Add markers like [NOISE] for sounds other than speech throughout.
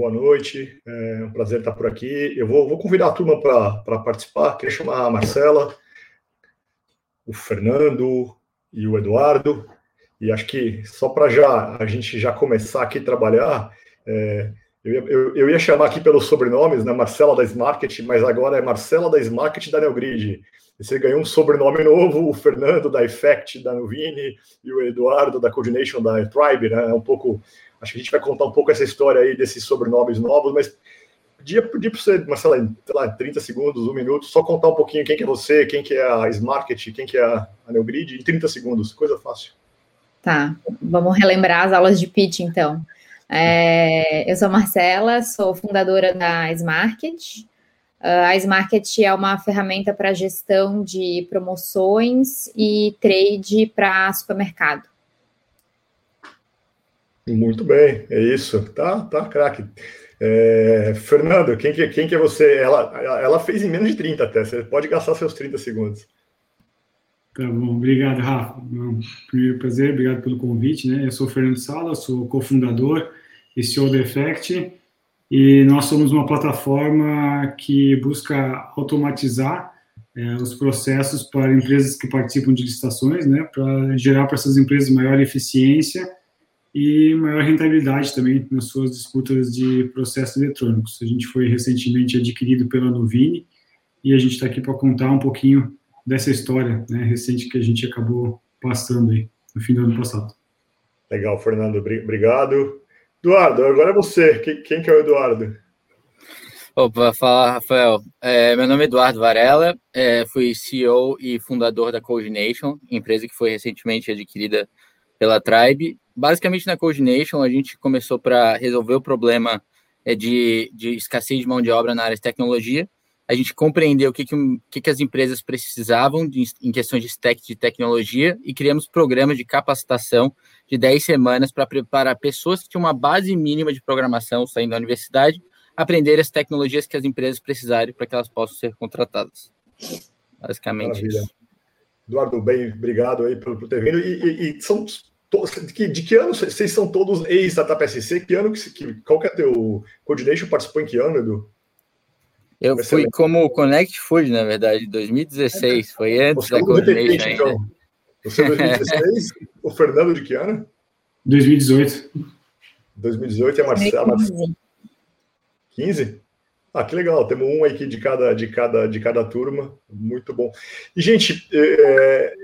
Boa noite. É um prazer estar por aqui. Eu vou, vou convidar a turma para participar. Queria chamar a Marcela, o Fernando e o Eduardo. E acho que só para já a gente já começar aqui a trabalhar, é, eu, ia, eu, eu, ia chamar aqui pelos sobrenomes, né? Marcela da Smarket, mas agora é Marcela da Smarket da Neogrid. Você ganhou um sobrenome novo, o Fernando da Effect da Nuvini e o Eduardo da Coordination da Tribe, né? É um pouco. Acho que a gente vai contar um pouco essa história aí desses sobrenomes novos, mas podia pedir para você, Marcela, em lá, 30 segundos, um minuto, só contar um pouquinho quem que é você, quem que é a Smarket, quem que é a Neogrid, em 30 segundos, coisa fácil. Tá, vamos relembrar as aulas de pitch, então. É, eu sou Marcela, sou fundadora da Smarket. Uh, a Smarket é uma ferramenta para gestão de promoções e trade para supermercado. Muito bem, é isso. Tá, tá, craque. É, Fernando, quem que, quem que é você? Ela, ela fez em menos de 30 até. Você pode gastar seus 30 segundos. Tá bom, obrigado, Rafa. Primeiro prazer, obrigado pelo convite. Né? Eu sou Fernando Sala, sou cofundador e CEO do Effect, e nós somos uma plataforma que busca automatizar é, os processos para empresas que participam de licitações, né, para gerar para essas empresas maior eficiência e maior rentabilidade também nas suas disputas de processos eletrônicos. A gente foi recentemente adquirido pela Nuvini e a gente está aqui para contar um pouquinho dessa história né, recente que a gente acabou passando aí no fim do ano passado. Legal, Fernando, obrigado. Eduardo, agora é você. Quem, que é o Eduardo? Opa, fala, Rafael. É, meu nome é Eduardo Varela, é, fui CEO e fundador da Coordination, empresa que foi recentemente adquirida pela Tribe. Basicamente, na Coordination, a gente começou para resolver o problema é, de, de escassez de mão de obra na área de tecnologia a gente compreendeu o que, que, que as empresas precisavam de, em questões de stack de tecnologia e criamos programas de capacitação de 10 semanas para preparar pessoas que tinham uma base mínima de programação saindo da universidade, aprender as tecnologias que as empresas precisarem para que elas possam ser contratadas. Basicamente Maravilha. isso. Eduardo, bem, obrigado aí por, por ter vindo. E, e, e são de que, de que ano vocês são todos ex-Startup SC? Que ano que, qual que é teu coordination? Participou em que ano, Edu? Eu Vai fui como Connect Food, na verdade, 2016. Foi antes Você da Coordination ainda. Então. Você é 2016? [LAUGHS] o Fernando de que ano? 2018. 2018 é a Marcela. 15? Ah, que legal. Temos um aqui de cada, de cada, de cada turma. Muito bom. E, gente, é,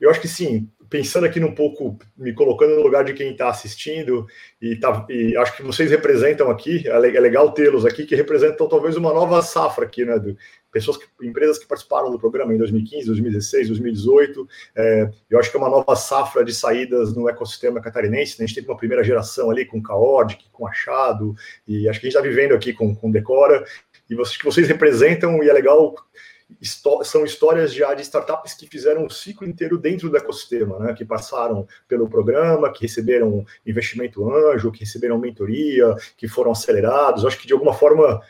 eu acho que sim, pensando aqui um pouco, me colocando no lugar de quem está assistindo, e, tá, e, acho que vocês representam aqui, é legal tê-los aqui, que representam talvez uma nova safra aqui, né? Do, pessoas, que, empresas que participaram do programa em 2015, 2016, 2018. É, eu acho que é uma nova safra de saídas no ecossistema catarinense. Né? A gente teve uma primeira geração ali com Caordic, com Achado, e acho que a gente está vivendo aqui com, com Decora. E vocês, que vocês representam, e é legal são histórias já de startups que fizeram o ciclo inteiro dentro do ecossistema, né? que passaram pelo programa, que receberam investimento anjo, que receberam mentoria, que foram acelerados. Acho que de alguma forma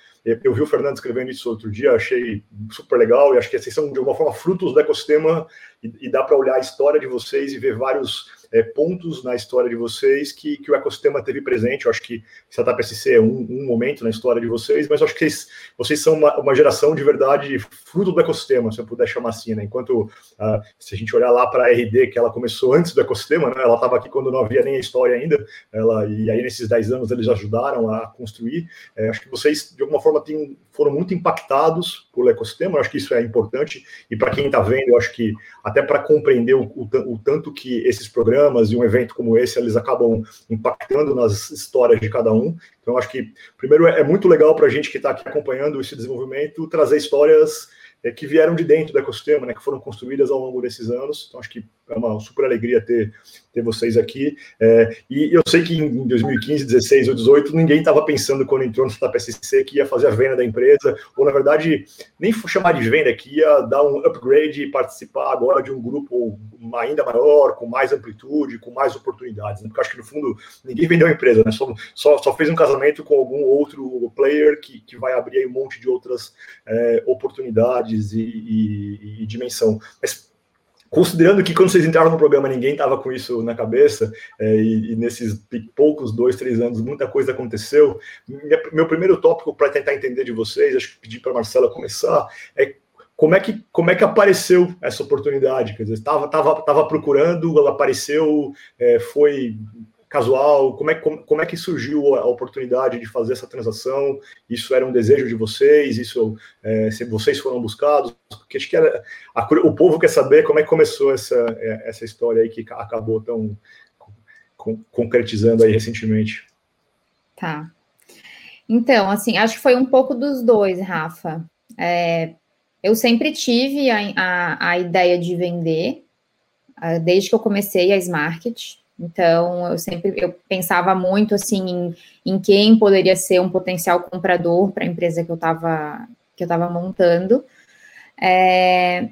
eu vi o Fernando escrevendo isso outro dia, achei super legal e acho que vocês são de alguma forma frutos do ecossistema e dá para olhar a história de vocês e ver vários é, pontos na história de vocês que, que o ecossistema teve presente. Eu acho que Startup SC é um, um momento na história de vocês, mas eu acho que vocês, vocês são uma, uma, geração de verdade fruto do ecossistema, se eu puder chamar assim, né? Enquanto uh, se a gente olhar lá para a RD, que ela começou antes do ecossistema, né? Ela estava aqui quando não havia nem a história ainda, ela, e aí nesses 10 anos eles ajudaram a construir. É, acho que vocês, de alguma forma, foram muito impactados pelo ecossistema, eu acho que isso é importante, e para quem está vendo, eu acho que até para compreender o, o, o tanto que esses programas e um evento como esse, eles acabam impactando nas histórias de cada um. Então, acho que, primeiro, é, é muito legal para a gente que está aqui acompanhando esse desenvolvimento trazer histórias é, que vieram de dentro do ecossistema, né, que foram construídas ao longo desses anos. Então, acho que é uma super alegria ter, ter vocês aqui. É, e eu sei que em 2015, 16 ou 18, ninguém estava pensando quando entrou no Startup que ia fazer a venda da empresa, ou na verdade, nem chamar de venda, que ia dar um upgrade e participar agora de um grupo ainda maior, com mais amplitude, com mais oportunidades. Né? Porque acho que no fundo ninguém vendeu a empresa, né? só, só, só fez um casamento com algum outro player que, que vai abrir um monte de outras é, oportunidades e, e, e dimensão. Mas considerando que quando vocês entraram no programa ninguém estava com isso na cabeça, é, e, e, nesses poucos dois, três anos muita coisa aconteceu, minha, meu primeiro tópico para tentar entender de vocês, acho que pedir para a Marcela começar, é como é que como é que apareceu essa oportunidade? Quer dizer, estava tava, tava procurando, ela apareceu, é, foi casual? Como é, como, como é que surgiu a oportunidade de fazer essa transação? Isso era um desejo de vocês? Isso é, se vocês foram buscados? Porque acho que era, a, o povo quer saber como é que começou essa, é, essa história aí que acabou tão concretizando aí recentemente. Tá. Então, assim, acho que foi um pouco dos dois, Rafa. É, eu sempre tive a, a, a ideia de vender, uh, desde que eu comecei a Smarket. Então, eu sempre eu pensava muito assim em, em quem poderia ser um potencial comprador para a empresa que eu estava que eu estava montando. É,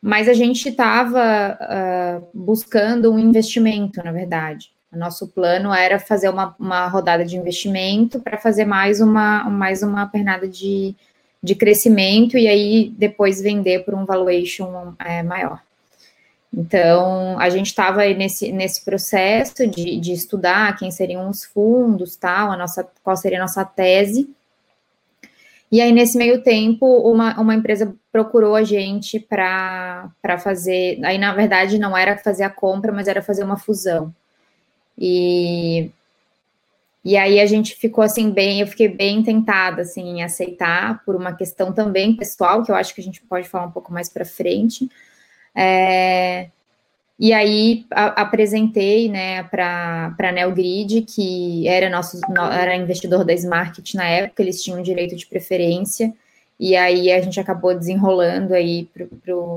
mas a gente estava uh, ah, buscando um investimento, na verdade. O nosso plano era fazer uma, uma rodada de investimento para fazer mais uma, mais uma pernada de, de crescimento e aí depois vender por um valuation é, maior. Então, a gente estava nesse, nesse processo de, de estudar quem seriam os fundos, tal, a nossa, qual seria a nossa tese. E aí, nesse meio tempo, uma, uma empresa procurou a gente para fazer. Aí, na verdade, não era fazer a compra, mas era fazer uma fusão. E, e aí a gente ficou assim, bem, eu fiquei bem tentada assim, em aceitar, por uma questão também pessoal, que eu acho que a gente pode falar um pouco mais para frente. É, e aí a, apresentei né, para a Neogrid, que era nosso era investidor da Smart na época, eles tinham direito de preferência, e aí a gente acabou desenrolando aí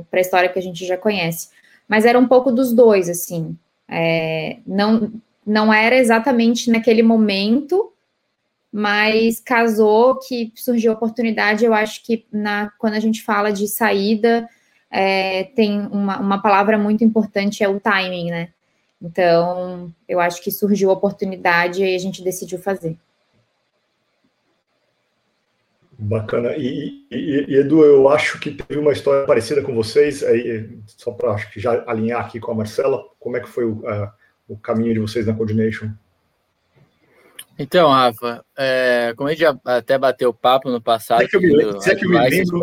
para a história que a gente já conhece. Mas era um pouco dos dois, assim. É, não, não era exatamente naquele momento, mas casou que surgiu a oportunidade. Eu acho que na, quando a gente fala de saída é, tem uma, uma palavra muito importante, é o timing, né? Então, eu acho que surgiu a oportunidade e a gente decidiu fazer. Bacana. E, e, e, Edu, eu acho que teve uma história parecida com vocês, aí, só para já alinhar aqui com a Marcela, como é que foi o, uh, o caminho de vocês na Coordination? Então, Rafa, é, como a gente até bateu papo no passado. É que eu me, lembro, é que eu me lembro,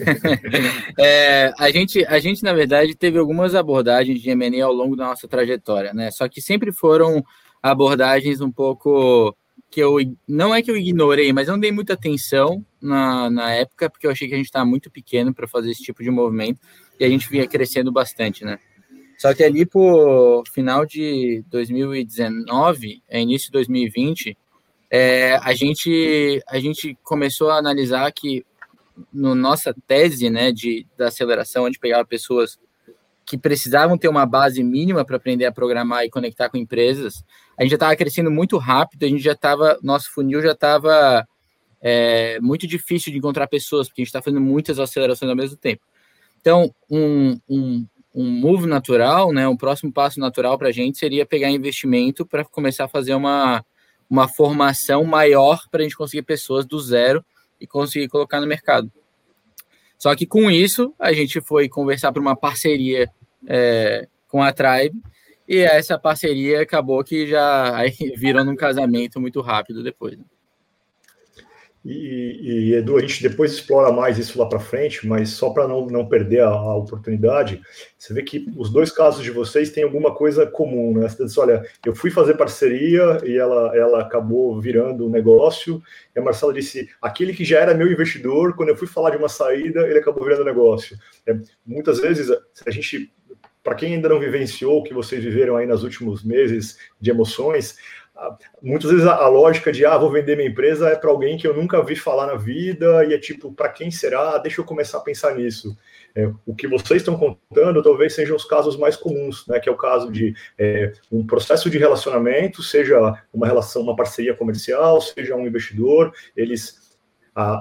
[LAUGHS] é, a, gente, a gente, na verdade, teve algumas abordagens de M&A ao longo da nossa trajetória, né? Só que sempre foram abordagens um pouco que eu não é que eu ignorei, mas eu não dei muita atenção na, na época, porque eu achei que a gente estava muito pequeno para fazer esse tipo de movimento e a gente vinha crescendo bastante, né? Só que ali por final de 2019, é, início de 2020, é, a, gente, a gente começou a analisar que no nossa tese né, de, da aceleração, onde pegava pessoas que precisavam ter uma base mínima para aprender a programar e conectar com empresas, a gente já estava crescendo muito rápido, a gente já estava, nosso funil já estava é, muito difícil de encontrar pessoas, porque a gente está fazendo muitas acelerações ao mesmo tempo. Então, um, um, um move natural, né, um próximo passo natural para a gente seria pegar investimento para começar a fazer uma, uma formação maior para a gente conseguir pessoas do zero e conseguir colocar no mercado. Só que com isso, a gente foi conversar para uma parceria é, com a Tribe, e essa parceria acabou que já [LAUGHS] virou num casamento muito rápido depois. Né? E, e, Edu, a gente depois explora mais isso lá para frente, mas só para não, não perder a, a, oportunidade, você vê que os dois casos de vocês têm alguma coisa comum, né? Você diz, olha, eu fui fazer parceria e ela, ela acabou virando um negócio, e a Marcela disse, aquele que já era meu investidor, quando eu fui falar de uma saída, ele acabou virando negócio. É, muitas vezes, a gente, para quem ainda não vivenciou o que vocês viveram aí nos últimos meses de emoções, muitas vezes a, lógica de ah, vou vender minha empresa é para alguém que eu nunca vi falar na vida e é tipo, para quem será? Deixa eu começar a pensar nisso. É, o que vocês estão contando talvez sejam os casos mais comuns, né? Que é o caso de é, um processo de relacionamento, seja uma relação, uma parceria comercial, seja um investidor, eles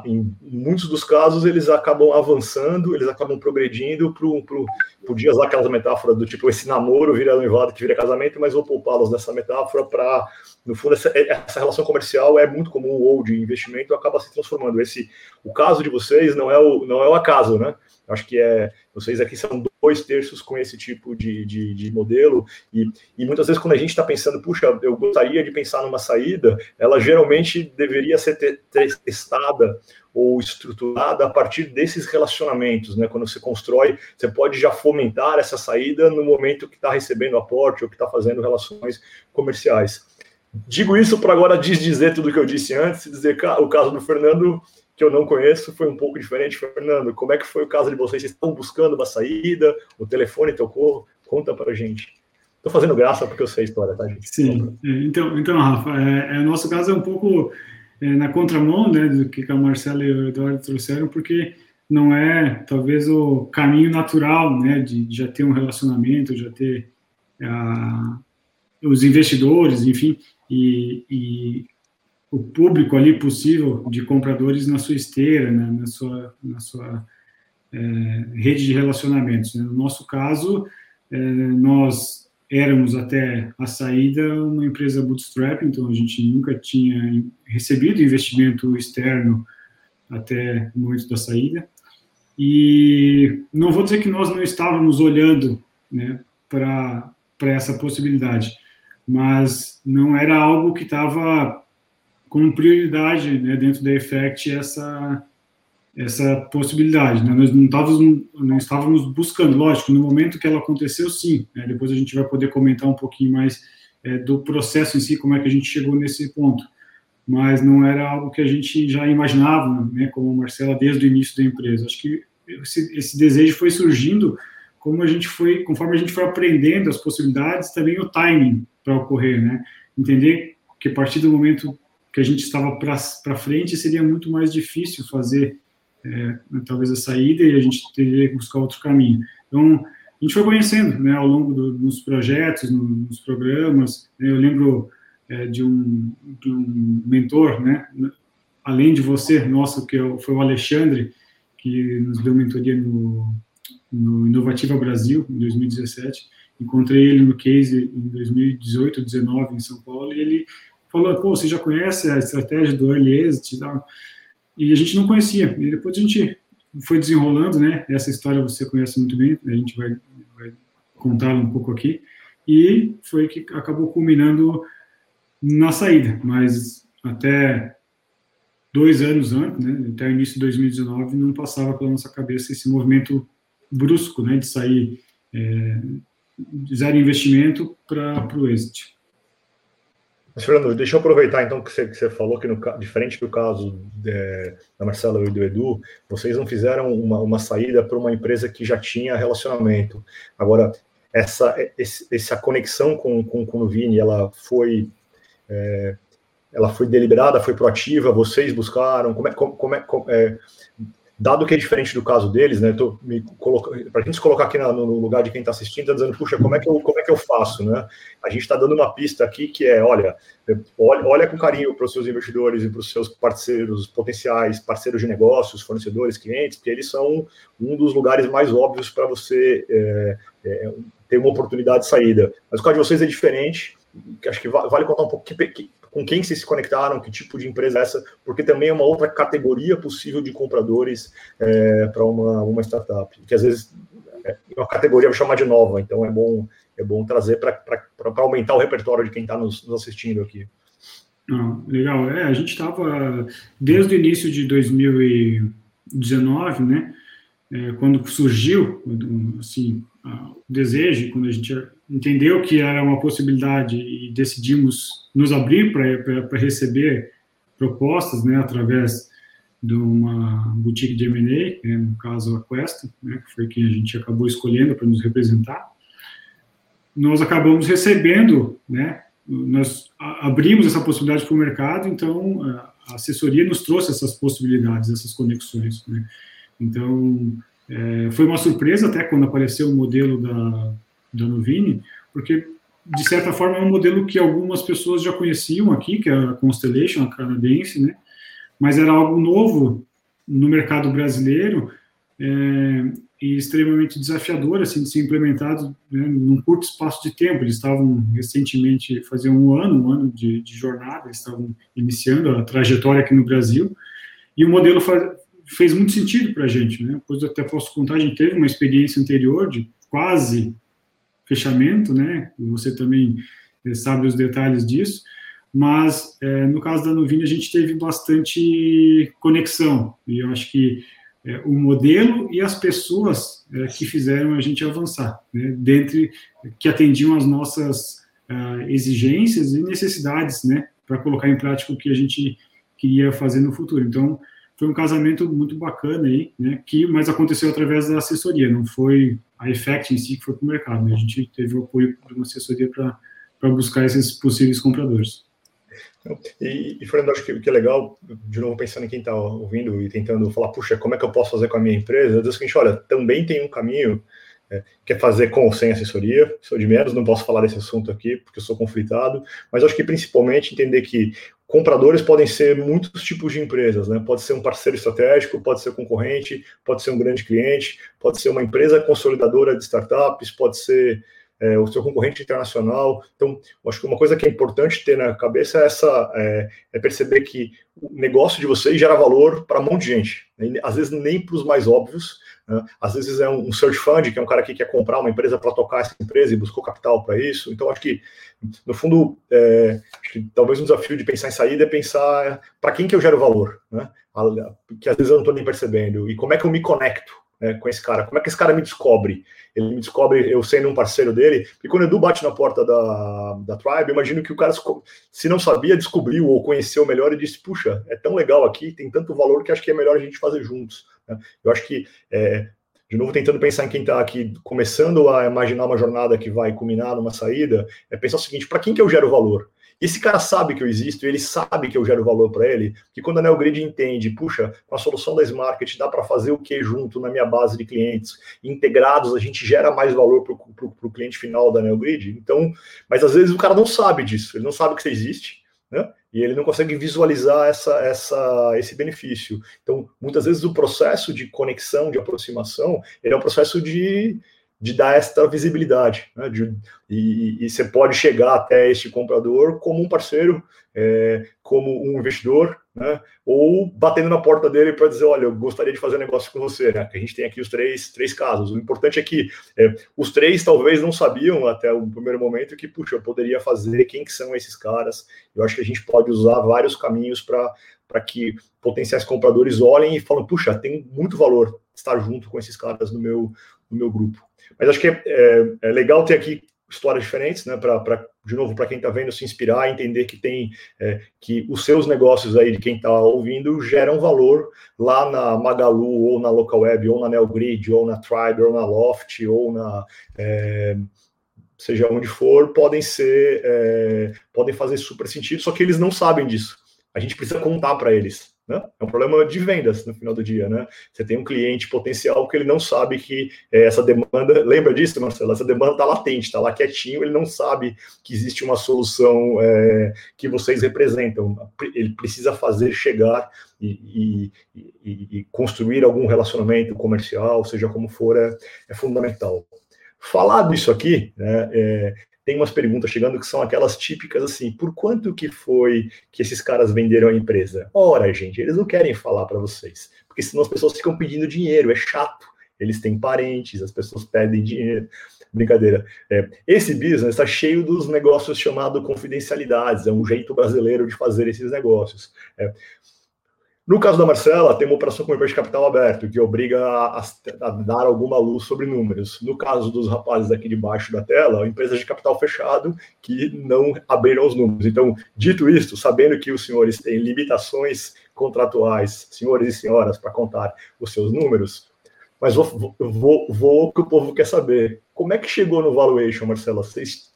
em muitos dos casos eles acabam avançando, eles acabam progredindo para o. Podia usar aquelas metáforas do tipo esse namoro vira noivado que vira casamento, mas vou poupá-los dessa metáfora para, no fundo, essa, essa, relação comercial é muito comum ou de investimento acaba se transformando. Esse, o caso de vocês não é o, não é o acaso, né? Acho que é vocês aqui são dois terços com esse tipo de, de, de modelo. E, e, muitas vezes, quando a gente está pensando, puxa, eu gostaria de pensar numa saída, ela geralmente deveria ser testada ou estruturada a partir desses relacionamentos, né? Quando você constrói, você pode já fomentar essa saída no momento que está recebendo aporte ou que está fazendo relações comerciais. Digo isso para agora desdizer tudo que eu disse antes, dizer que o caso do Fernando, que eu não conheço, foi um pouco diferente. Fernando, como é que foi o caso de vocês? Vocês estão buscando uma saída? O telefone tocou? Conta para a gente. Estou fazendo graça porque eu sei a história, tá, gente? Sim. É, então, então Rafa, é, é, o nosso caso é um pouco é, na contramão né, do que a Marcela e o Eduardo trouxeram, porque não é talvez o caminho natural né, de, já ter um relacionamento, já ter os investidores, enfim, e, e, o público ali possível de compradores na sua esteira, né, na sua, na sua é, rede de relacionamentos. Né. No nosso caso, é, nós éramos até a saída uma empresa bootstrap, então a gente nunca tinha recebido investimento externo até o momento da saída. E não vou dizer que nós não estávamos olhando né, para essa possibilidade, mas não era algo que estava como prioridade né, dentro da Effect essa essa possibilidade. Né? Nós não estávamos, não estávamos buscando, lógico, no momento que ela aconteceu, sim. Né? Depois a gente vai poder comentar um pouquinho mais é, do processo em si, como é que a gente chegou nesse ponto. Mas não era algo que a gente já imaginava, né, como Marcela, desde o início da empresa. Acho que esse, esse desejo foi surgindo como a gente foi, conforme a gente foi aprendendo as possibilidades, também o timing para ocorrer, né? Entender que a partir do momento que a gente estava para frente, seria muito mais difícil fazer é, talvez a saída e a gente teria que buscar outro caminho. Então, a gente foi conhecendo, né, ao longo do, dos projetos, no, nos programas. Né, eu lembro é, de, um, de um mentor, né, além de você, nosso, que é foi o Alexandre, que nos deu mentoria no, no Inovativa Brasil, em 2017. Encontrei ele no case em 2018, 2019, em São Paulo, e ele falou, pô, você já conhece a estratégia do Early Exit? E a gente não conhecia. E depois a gente foi desenrolando, né? Essa história você conhece muito bem, a gente vai, vai contá-la um pouco aqui. E foi que acabou culminando na saída. Mas até dois anos antes, né, até o início de 2019, não passava pela nossa cabeça esse movimento brusco, né, de sair é, de zero investimento para o exit. Mas, Fernando, deixa eu aproveitar então que você, que você falou que, no, diferente do caso é, da Marcela e do Edu, vocês não fizeram uma, uma saída para uma empresa que já tinha relacionamento. Agora, essa, esse, essa conexão com, com, com o Vini, ela foi. É, ela foi deliberada, foi proativa, vocês buscaram, como é, como é, como é dado que é diferente do caso deles, né? Para a gente se colocar aqui na, no lugar de quem está assistindo, está dizendo, puxa, como é, que eu, como é que eu faço, né? A gente está dando uma pista aqui que é, olha, olha, olha com carinho para os seus investidores e para os seus parceiros potenciais, parceiros de negócios, fornecedores, clientes, porque eles são um dos lugares mais óbvios para você é, é, ter uma oportunidade de saída. Mas o caso de vocês é diferente, acho que vale contar um pouco que, que, com quem vocês se conectaram, que tipo de empresa é essa, porque também é uma outra categoria possível de compradores é, para uma, uma startup, que às vezes é uma categoria, vou chamar de nova, então é bom, é bom trazer para aumentar o repertório de quem está nos, nos, assistindo aqui. Ah, legal, é, a gente estava desde o início de 2019, né, é, quando surgiu assim, o desejo, quando a gente entendeu que era uma possibilidade e decidimos nos abrir para receber propostas, né, através de uma boutique de M&A, né, no caso a Quest, né, que foi quem a gente acabou escolhendo para nos representar, nós acabamos recebendo, né, nós abrimos essa possibilidade para o mercado, então a assessoria nos trouxe essas possibilidades, essas conexões, né. Então, é, foi uma surpresa até quando apareceu o modelo da, da Novini, porque, de certa forma, é um modelo que algumas pessoas já conheciam aqui, que é a Constellation, a canadense, né? mas era algo novo no mercado brasileiro é, e extremamente desafiador assim, de ser implementado né, num curto espaço de tempo. Eles estavam recentemente, fazia um ano, um ano de, de jornada, estavam iniciando a trajetória aqui no Brasil, e o modelo fez muito sentido para a gente, né? Depois eu até posso contar, a gente teve uma experiência anterior de quase fechamento, né? Você também é, sabe os detalhes disso, mas é, no caso da Nuvini a gente teve bastante conexão e eu acho que é, o modelo e as pessoas é, que fizeram a gente avançar, né? Dentre que atendiam as nossas uh, exigências e necessidades, né? Para colocar em prática o que a gente queria fazer no futuro. Então foi um casamento muito bacana aí, né? Que mas aconteceu através da assessoria, não foi a Effect em si que foi para o mercado. Né? A gente teve o apoio de uma assessoria para buscar esses possíveis compradores. E, e Fernando, acho que, que é legal, de novo pensando em quem está ouvindo e tentando falar, puxa, como é que eu posso fazer com a minha empresa? Eu digo o seguinte, olha, também tem um caminho é, que é fazer com ou sem assessoria. Sou de menos, não posso falar desse assunto aqui, porque eu sou conflitado, mas acho que principalmente entender que compradores podem ser muitos tipos de empresas, né? Pode ser um parceiro estratégico, pode ser concorrente, pode ser um grande cliente, pode ser uma empresa consolidadora de startups, pode ser é, o seu concorrente internacional. Então, acho que uma coisa que é importante ter na cabeça é essa é, é perceber que o negócio de vocês gera valor para um monte de gente. Né? Às vezes nem para os mais óbvios, né? Às vezes é um search fund, que é um cara que quer comprar uma empresa para tocar essa empresa e buscou capital para isso. Então, acho que, no fundo, é, que talvez um desafio de pensar em saída é pensar para quem que eu gero valor, né? que às vezes eu não estou nem percebendo, e como é que eu me conecto né, com esse cara? Como é que esse cara me descobre? Ele me descobre eu sendo um parceiro dele, e quando o Edu bate na porta da, da Tribe, imagino que o cara, se não sabia, descobriu ou conheceu melhor e disse, puxa, é tão legal aqui, tem tanto valor que acho que é melhor a gente fazer juntos. Né? Eu acho que, é, de novo, tentando pensar em quem está aqui começando a imaginar uma jornada que vai culminar numa saída, é pensar o seguinte: para quem que eu gero valor? Esse cara sabe que eu existo, ele sabe que eu gero valor para ele, que quando a NeoGrid entende, puxa, com a solução da Smart dá para fazer o que junto na minha base de clientes, integrados, a gente gera mais valor para o cliente final da NeoGrid. Então, mas às vezes o cara não sabe disso, ele não sabe que você existe, né? E ele não consegue visualizar essa, essa, esse benefício. Então, muitas vezes o processo de conexão, de aproximação, ele é um processo de, de dar esta visibilidade. Né? De, e, e, você pode chegar até este comprador como um parceiro, é, como um investidor, né? ou batendo na porta dele para dizer, olha, eu gostaria de fazer um negócio com você. Né? A gente tem aqui os três, três casos. O importante é que é, os três talvez não sabiam até o primeiro momento que, puxa, eu poderia fazer, quem que são esses caras. Eu acho que a gente pode usar vários caminhos para que potenciais compradores olhem e falem, puxa, tem muito valor estar junto com esses caras no meu, no meu grupo. Mas acho que é, é, é legal ter aqui histórias diferentes, né? Para, de novo, para quem está vendo se inspirar, entender que tem é, que os seus negócios aí de quem está ouvindo geram valor lá na Magalu, ou na Local Web, ou na Neogrid, ou na Tribe, ou na Loft, ou na. É, seja onde for, podem ser, é, podem fazer super sentido, só que eles não sabem disso. A gente precisa contar para eles. Né? É um problema de vendas no final do dia, né? Você tem um cliente potencial que ele não sabe que é, essa demanda, lembra disso, Marcelo? Essa demanda está latente, está lá quietinho, ele não sabe que existe uma solução é, que vocês representam. Ele precisa fazer chegar e, e, e, e construir algum relacionamento comercial, seja como for, é, é fundamental. Falado isso aqui, né, é, tem umas perguntas chegando que são aquelas típicas assim, por quanto que foi que esses caras venderam a empresa? Ora, gente, eles não querem falar para vocês, porque senão as pessoas ficam pedindo dinheiro, é chato. Eles têm parentes, as pessoas pedem dinheiro. Brincadeira. É, esse business está cheio dos negócios chamados confidencialidades, é um jeito brasileiro de fazer esses negócios. É, no caso da Marcela, tem uma operação com imposto de capital aberto, que obriga a, a, dar alguma luz sobre números. No caso dos rapazes aqui debaixo da tela, empresas de capital fechado que não abriram os números. Então, dito isto, sabendo que os senhores têm limitações contratuais, senhores e senhoras, para contar os seus números, mas vou, vou, vou o que o povo quer saber. Como é que chegou no valuation, Marcela? Vocês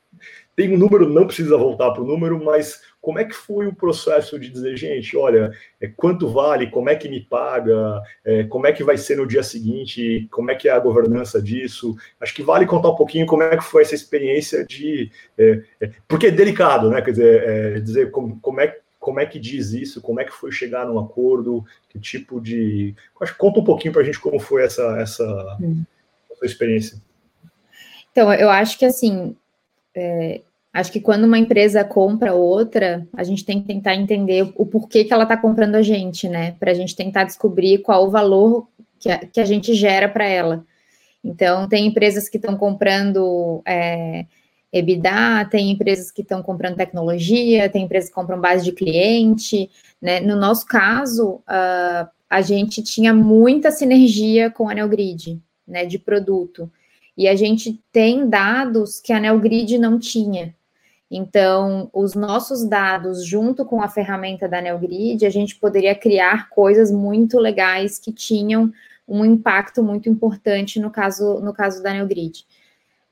tem um número, não precisa voltar para o número, mas como é que foi o processo de dizer, gente, olha, é, quanto vale, como é que me paga, é, como é que vai ser no dia seguinte, como é que é a governança disso? Acho que vale contar um pouquinho como é que foi essa experiência de. É, é porque é delicado, né? Quer dizer, é, dizer como, como, é, como é que diz isso, como é que foi chegar num acordo, que tipo de. Acho, conta um pouquinho para a gente como foi essa, essa, hum. essa experiência. Então, eu acho que assim. Acho que quando uma empresa compra outra, a gente tem que tentar entender o porquê que ela está comprando a gente, né? Para a gente tentar descobrir qual o valor que a, que a gente gera para ela. Então, tem empresas que estão comprando é, EBITDA, tem empresas que estão comprando tecnologia, tem empresas que compram base de cliente. Né? No nosso caso, uh, a gente tinha muita sinergia com a Neogrid, né, de produto. E a gente tem dados que a Neogrid não tinha. Então, os nossos dados, junto com a ferramenta da Neogrid, a gente poderia criar coisas muito legais que tinham um impacto muito importante no caso, no caso da Neogrid.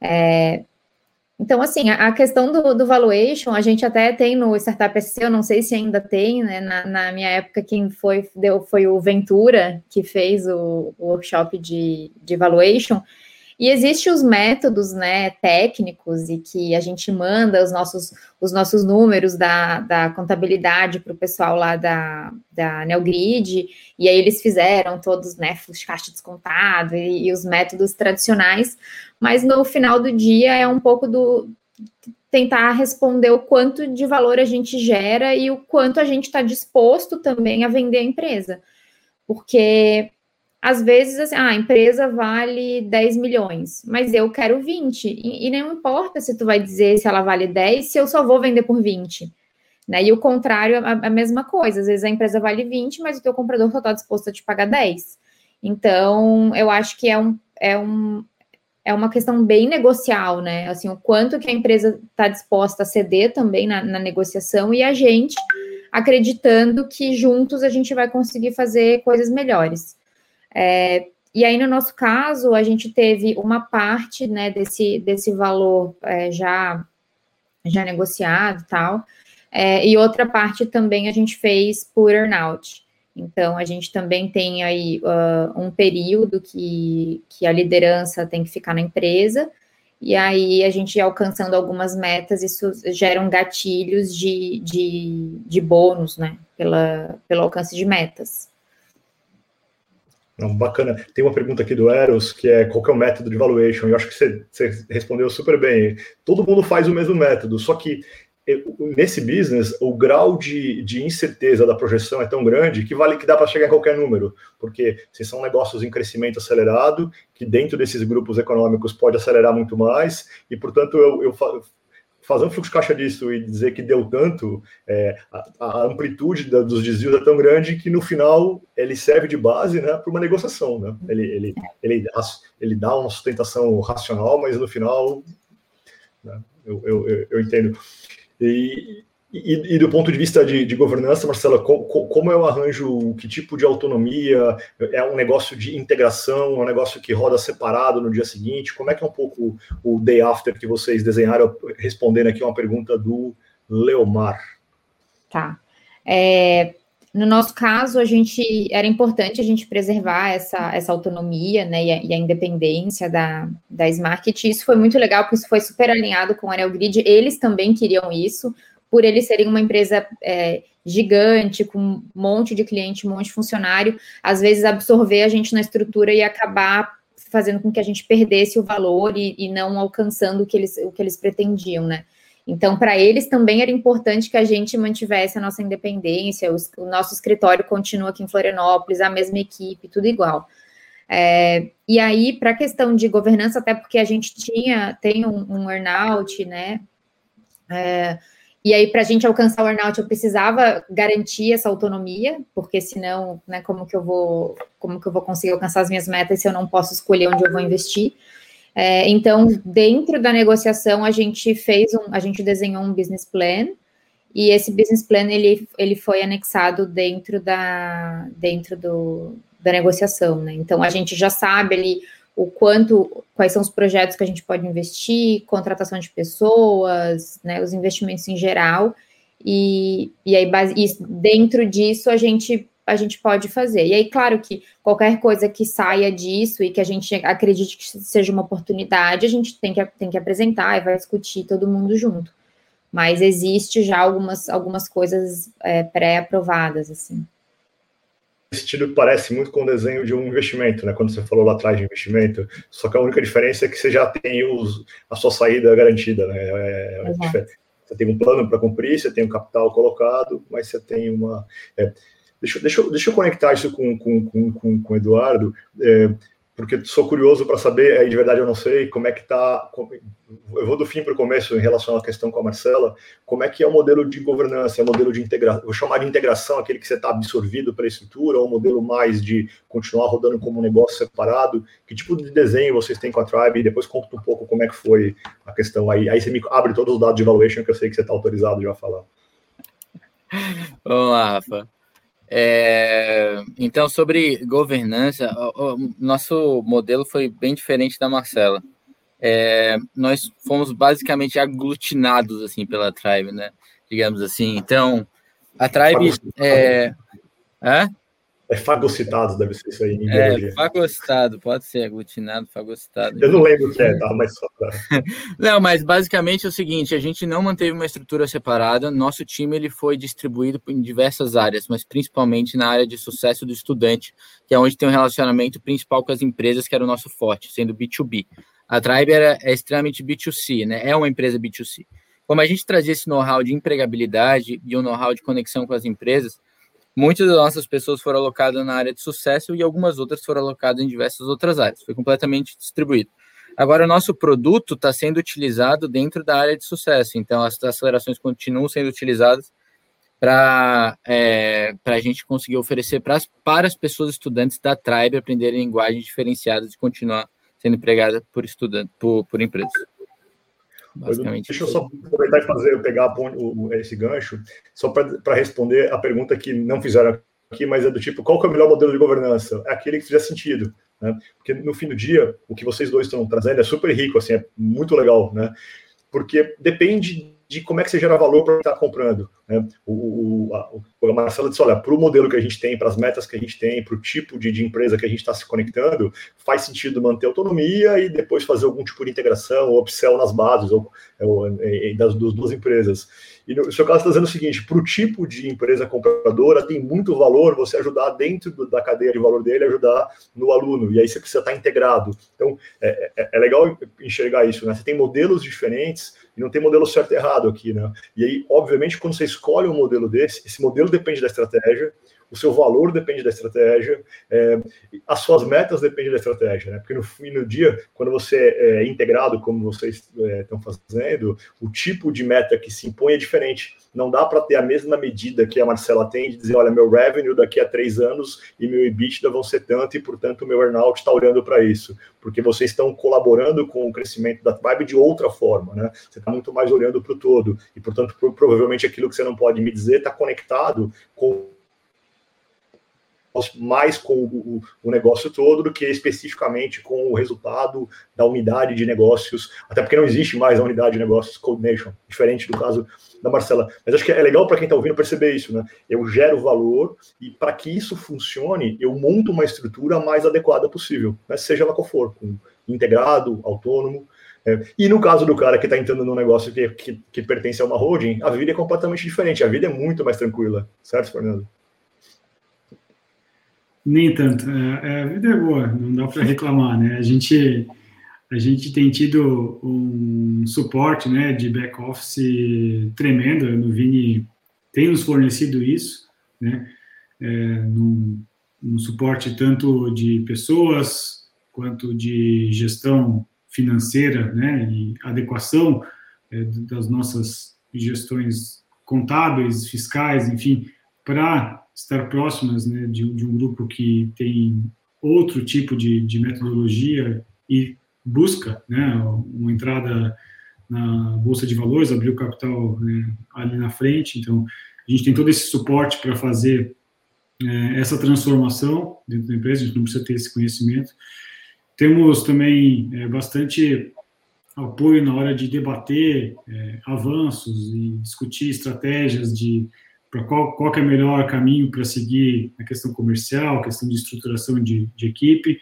É, então, assim, a, questão do, do, valuation, a gente até tem no Startup SC, eu não sei se ainda tem, né? Na, na, minha época, quem foi, deu, foi o Ventura, que fez o, o workshop de, de valuation, e existem os métodos né, técnicos e que a gente manda os nossos, os nossos números da, da contabilidade para o pessoal lá da, da Neogrid, e aí eles fizeram todos, né, caixa descontado e, e os métodos tradicionais, mas no final do dia é um pouco do tentar responder o quanto de valor a gente gera e o quanto a gente está disposto também a vender a empresa. Porque às vezes, assim, ah, a empresa vale 10 milhões, mas eu quero 20. E, e, não importa se tu vai dizer se ela vale 10, se eu só vou vender por 20. Né? E o contrário, a, a mesma coisa. Às vezes a empresa vale 20, mas o teu comprador só está disposto a te pagar 10. Então, eu acho que é, um, é, um, é uma questão bem negocial, né? Assim, o quanto que a empresa está disposta a ceder também na, na negociação e a gente acreditando que juntos a gente vai conseguir fazer coisas melhores. É, e aí, no nosso caso, a gente teve uma parte né, desse, desse valor é, já, já negociado e tal, é, e outra parte também a gente fez por earnout. Então, a gente também tem aí uh, um período que, que a liderança tem que ficar na empresa, e aí a gente alcançando algumas metas, isso geram gatilhos de, de, de bônus, né, pela, pelo alcance de metas. Não, bacana. Tem uma pergunta aqui do Eros, que é qual que é o método de valuation? Eu acho que você, você respondeu super bem. Todo mundo faz o mesmo método, só que eh, nesse business o grau de, de incerteza da projeção é tão grande que vale que dá para chegar em qualquer número, porque se são negócios em crescimento acelerado, que dentro desses grupos econômicos pode acelerar muito mais, e portanto eu, eu fazer um fluxo caixa disso e dizer que deu tanto, é, a, a, amplitude da, dos desvios é tão grande que no final ele serve de base né, para uma negociação. Né? Ele, ele, ele, ele dá uma sustentação racional, mas no final né, eu, eu, eu entendo. E, e, e, do ponto de vista de, de governança, Marcela, co, co, como arranjo que tipo de autonomia? É um negócio de integração, é um negócio que roda separado no dia seguinte? Como é que é um pouco o day after que vocês desenharam, respondendo aqui uma pergunta do Leomar? Tá. É, no nosso caso, a gente era importante a gente preservar essa, essa autonomia né, e, a, e a independência da, da Smarket. Isso foi muito legal, porque isso foi super alinhado com a Anel Grid. Eles também queriam isso por eles serem uma empresa é, gigante, com um monte de cliente, um monte de funcionário, às vezes absorver a gente na estrutura e acabar fazendo com que a gente perdesse o valor e, e não alcançando o que eles, o que eles pretendiam, né? Então, para eles também era importante que a gente mantivesse a nossa independência, o nosso escritório continua aqui em Florianópolis, a mesma equipe, tudo igual. É, e aí, para a questão de governança, até porque a gente tinha, tem um, um earnout, né? É, e aí, para a gente alcançar o earnout, eu precisava garantir essa autonomia, porque senão, né, como que eu vou, como que eu vou conseguir alcançar as minhas metas se eu não posso escolher onde eu vou investir? É, então, dentro da negociação, a gente fez um, a gente desenhou um business plan, e esse business plan ele, ele foi anexado dentro da dentro do, da negociação, né? Então a gente já sabe ali o quanto, quais são os projetos que a gente pode investir, contratação de pessoas, né, os investimentos em geral, e, e aí base, e dentro disso a gente a gente pode fazer. E aí, claro que qualquer coisa que saia disso e que a gente acredite que seja uma oportunidade, a gente tem que, tem que apresentar e vai discutir todo mundo junto. Mas existe já algumas, algumas coisas é, pré-aprovadas, assim. Sentido parece muito com o desenho de um investimento, né? Quando você falou lá atrás de investimento, só que a única diferença é que você já tem os, a sua saída garantida, né? É, é você tem um plano para cumprir, você tem um capital colocado, mas você tem uma. É, deixa, deixa, deixa eu conectar isso com, com, com, com, com o Eduardo. Porque sou curioso para saber, aí de verdade eu não sei, como é que está. Eu vou do fim para o começo em relação à questão com a Marcela, como é que é o modelo de governança, é o modelo de integração, vou chamar de integração, aquele que você está absorvido para a estrutura, ou um modelo mais de continuar rodando como um negócio separado? Que tipo de desenho vocês têm com a Tribe? E depois conta um pouco como é que foi a questão aí. Aí você me abre todos os dados de evaluation que eu sei que você está autorizado já a falar. Vamos lá, Rafa. É, então, sobre governança, o, o, nosso modelo foi bem diferente da Marcela. É, nós fomos basicamente aglutinados assim pela Tribe, né? Digamos assim. Então, a Tribe é, é? É fagocitados, deve ser isso aí. Em é, fagocitado, pode ser aglutinado, fagocitado. Eu não lembro o que é, tá? Mas só pra... [LAUGHS] Não, mas basicamente é o seguinte, a gente não manteve uma estrutura separada, nosso time ele foi distribuído em diversas áreas, mas principalmente na área de sucesso do estudante, que é onde tem um relacionamento principal com as empresas, que era o nosso forte, sendo B2B. A Tribe era, é extremamente B2C, né? É uma empresa B2C. Como a gente trazia esse know-how de empregabilidade e o know-how de conexão com as empresas, Muitas das nossas pessoas foram alocadas na área de sucesso e algumas outras foram alocadas em diversas outras áreas. Foi completamente distribuído. Agora, o nosso produto está sendo utilizado dentro da área de sucesso, então as acelerações continuam sendo utilizadas para é, a gente conseguir oferecer pra, para as pessoas estudantes da Tribe aprenderem linguagens diferenciadas e continuar sendo empregada por por, por empresas. Basicamente. Deixa eu só aproveitar e fazer, pegar o, esse gancho, só para responder a pergunta que não fizeram aqui, mas é do tipo, qual que é o melhor modelo de governança? É aquele que fizer sentido, né? Porque no fim do dia, o que vocês dois estão trazendo é super rico, assim, é muito legal, né? Porque depende de como é que você gera valor para quem está comprando. Né? O, o, a, o disse: olha, para o modelo que a gente tem, para as metas que a gente tem, para o tipo de, de, empresa que a gente está se conectando, faz sentido manter autonomia e depois fazer algum tipo de integração ou upsell nas bases ou, ou, das, das duas empresas. E no seu caso está dizendo o seguinte: para o tipo de empresa compradora, tem muito valor você ajudar dentro da cadeia de valor dele, ajudar no aluno, e aí você precisa estar tá integrado. Então, é, é, é legal enxergar isso, né? Você tem modelos diferentes e não tem modelo certo e errado aqui, né? E aí, obviamente, quando você escolhe um modelo desse, esse modelo depende da estratégia, o seu valor depende da estratégia, é, as suas metas dependem da estratégia, né? Porque no fim do dia, quando você é integrado, como vocês é, estão fazendo, o tipo de meta que se impõe é diferente. Não dá para ter a mesma medida que a Marcela tem de dizer, olha, meu revenue daqui a três anos e meu EBITDA vão ser tanto e, portanto, meu earnout está olhando para isso. Porque vocês estão colaborando com o crescimento da Tribe de outra forma, né? Você está muito mais olhando para o todo. E, portanto, provavelmente aquilo que você não pode me dizer está conectado com mais com o, o, negócio todo do que especificamente com o resultado da unidade de negócios, até porque não existe mais a unidade de negócios Coordination, diferente do caso da Marcela. Mas acho que é legal para quem está ouvindo perceber isso, né? Eu gero valor e para que isso funcione, eu monto uma estrutura mais adequada possível, né? seja lá qual for, com integrado, autônomo. É, e no caso do cara que está entrando num negócio que, que, que pertence a uma holding, a vida é completamente diferente, a vida é muito mais tranquila, certo, Fernando? Nem tanto. É, é, a vida é boa, não dá para reclamar, né? A gente, a gente tem tido um suporte né, de back-office tremendo. O Vini tem nos fornecido isso, né? É, num, suporte tanto de pessoas quanto de gestão financeira, né? E adequação é, das nossas gestões contábeis, fiscais, enfim, para estar próximas né, de, de, um grupo que tem outro tipo de, de metodologia e busca né, uma entrada na bolsa de valores, abrir o capital né, ali na frente. Então, a gente tem todo esse suporte para fazer é, essa transformação dentro da empresa. A gente não precisa ter esse conhecimento. Temos também é, bastante apoio na hora de debater é, avanços e discutir estratégias de para qual, qual é o melhor caminho para seguir na questão comercial, questão de estruturação de, de equipe,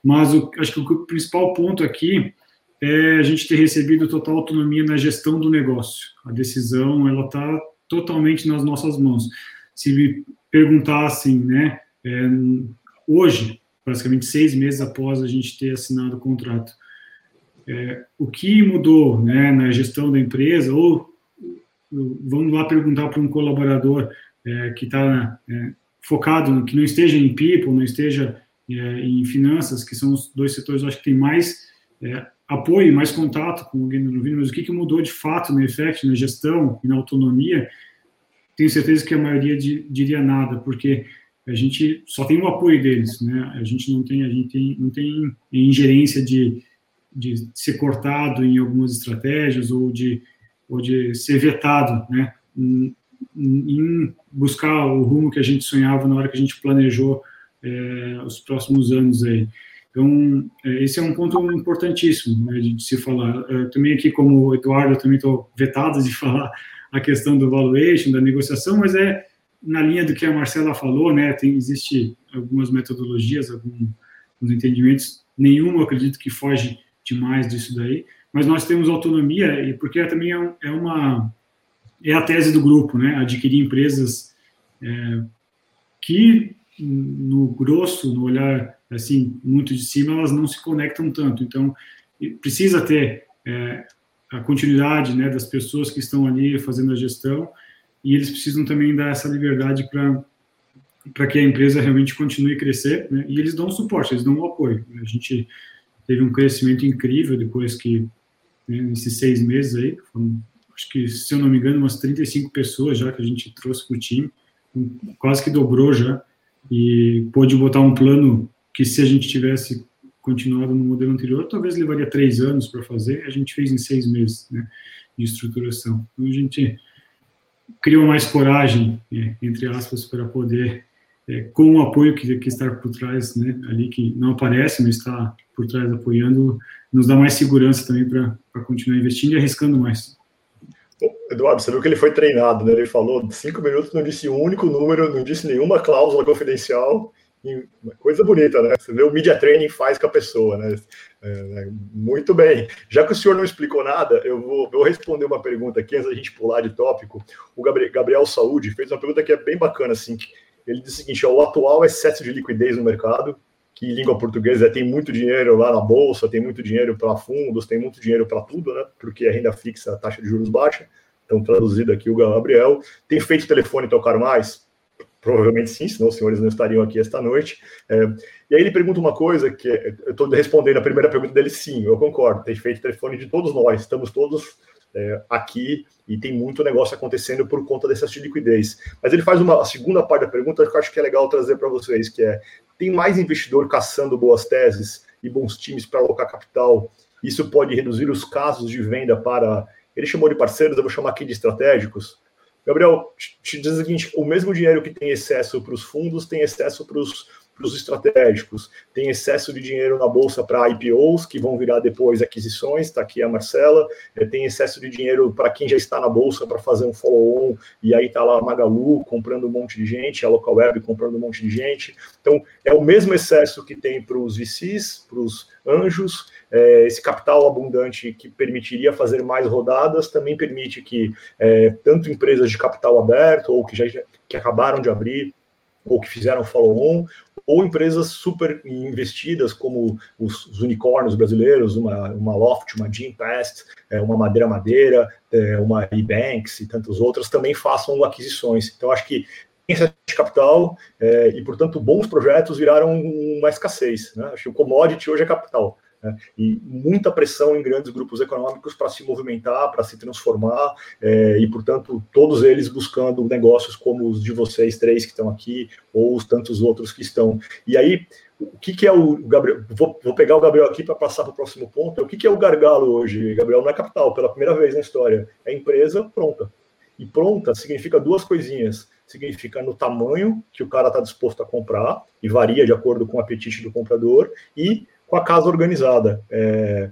mas o, acho que o principal ponto aqui é a gente ter recebido total autonomia na gestão do negócio. A decisão ela está totalmente nas nossas mãos. Se me perguntassem, né, é, hoje, basicamente seis meses após a gente ter assinado o contrato. É, o que mudou né, na gestão da empresa, ou vamos lá perguntar para um colaborador é, que está é, focado, que não esteja em people, não esteja é, em finanças, que são os dois setores, acho que tem mais é, apoio, mais contato com alguém no mas o que, que mudou de fato no Effect, na gestão e na autonomia, tenho certeza que a maioria de, diria nada, porque a gente só tem o apoio deles, né? A gente não tem, a gente tem, não tem ingerência de, de ser cortado em algumas estratégias ou de, ou de ser vetado, né? Em, em buscar o rumo que a gente sonhava na hora que a gente planejou é, os próximos anos aí. Então, é, esse é um ponto importantíssimo né, de, se falar. É, também aqui, como Eduardo, eu também estou vetado de [LAUGHS] falar a questão do valuation, da negociação, mas é na linha do que a Marcela falou, né, tem, existe algumas metodologias, alguns, entendimentos, nenhum acredito que foge demais disso daí, mas nós temos autonomia, e porque também é, é uma, é a tese do grupo, né, adquirir empresas é, que, no grosso, no olhar, assim, muito de cima, elas não se conectam tanto, então, precisa ter é, a continuidade, né, das pessoas que estão ali fazendo a gestão, e eles precisam também dar essa liberdade para para que a empresa realmente continue a crescer, né? e eles dão suporte, eles dão o apoio. A gente teve um crescimento incrível depois que, né, nesses seis meses aí, foram, acho que, se eu não me engano, umas 35 pessoas já que a gente trouxe para o time, quase que dobrou já, e pôde botar um plano que se a gente tivesse continuado no modelo anterior, talvez levaria três anos para fazer, a gente fez em seis meses né, de estruturação. Então, a gente criou mais coragem, é, entre aspas, para poder, é, com o apoio que, que está por trás, né, ali que não aparece, mas está por trás apoiando, nos dá mais segurança também para continuar investindo e arriscando mais. Eduardo, você viu que ele foi treinado, né? Ele falou cinco minutos, não disse um único número, não disse nenhuma cláusula confidencial coisa bonita, né? Você vê o media training faz com a pessoa, né? É, né? muito bem. Já que o senhor não explicou nada, eu vou, responder uma pergunta aqui antes da gente pular de tópico. O Gabriel, Gabriel Saúde fez uma pergunta que é bem bacana, assim. Ele disse o seguinte: ó, o atual excesso de liquidez no mercado, que em língua portuguesa é, tem muito dinheiro lá na bolsa, tem muito dinheiro para fundos, tem muito dinheiro para tudo, né? Porque a renda fixa, a taxa de juros baixa. Então, traduzido aqui o Gabriel, tem feito telefone tocar mais? Provavelmente sim, senão os senhores não estariam aqui esta noite. É, e aí ele pergunta uma coisa que é, eu estou respondendo a primeira pergunta dele, sim, eu concordo, tem feito telefone de todos nós, estamos todos é, aqui e tem muito negócio acontecendo por conta dessa de liquidez. Mas ele faz uma segunda parte da pergunta que eu acho que é legal trazer para vocês, que é, tem mais investidor caçando boas teses e bons times para alocar capital? Isso pode reduzir os casos de venda para, ele chamou de parceiros, eu vou chamar aqui de estratégicos, Gabriel, te diz o seguinte: o mesmo dinheiro que tem excesso para os fundos tem excesso para os estratégicos. Tem excesso de dinheiro na bolsa para IPOs, que vão virar depois aquisições, está aqui a Marcela. É, tem excesso de dinheiro para quem já está na bolsa para fazer um follow-on, e aí está lá a Magalu comprando um monte de gente, a Local Web comprando um monte de gente. Então, é o mesmo excesso que tem para os VCs, para os anjos. É, esse capital abundante que permitiria fazer mais rodadas também permite que é, tanto empresas de capital aberto ou que já que acabaram de abrir ou que fizeram follow-on, ou empresas super investidas, como os, os unicórnios brasileiros, uma, uma Loft, uma Gimpast, é, uma Madeira Madeira, é, uma eBanks e tantas outras, também façam aquisições. Então, acho que tem de capital é, e, portanto, bons projetos viraram uma escassez. Né? Acho que o commodity hoje é capital. Né? E muita pressão em grandes grupos econômicos para se movimentar, para se transformar, é, e, portanto, todos eles buscando negócios como os de vocês três que estão aqui, ou os tantos outros que estão. E aí, o que, que é o Gabriel? Vou, vou pegar o Gabriel aqui para passar para o próximo ponto. O que, que é o gargalo hoje, Gabriel? Não é capital, pela primeira vez na história. É empresa pronta. E pronta significa duas coisinhas significa no tamanho que o cara está disposto a comprar, e varia de acordo com o apetite do comprador, e com a casa organizada. É,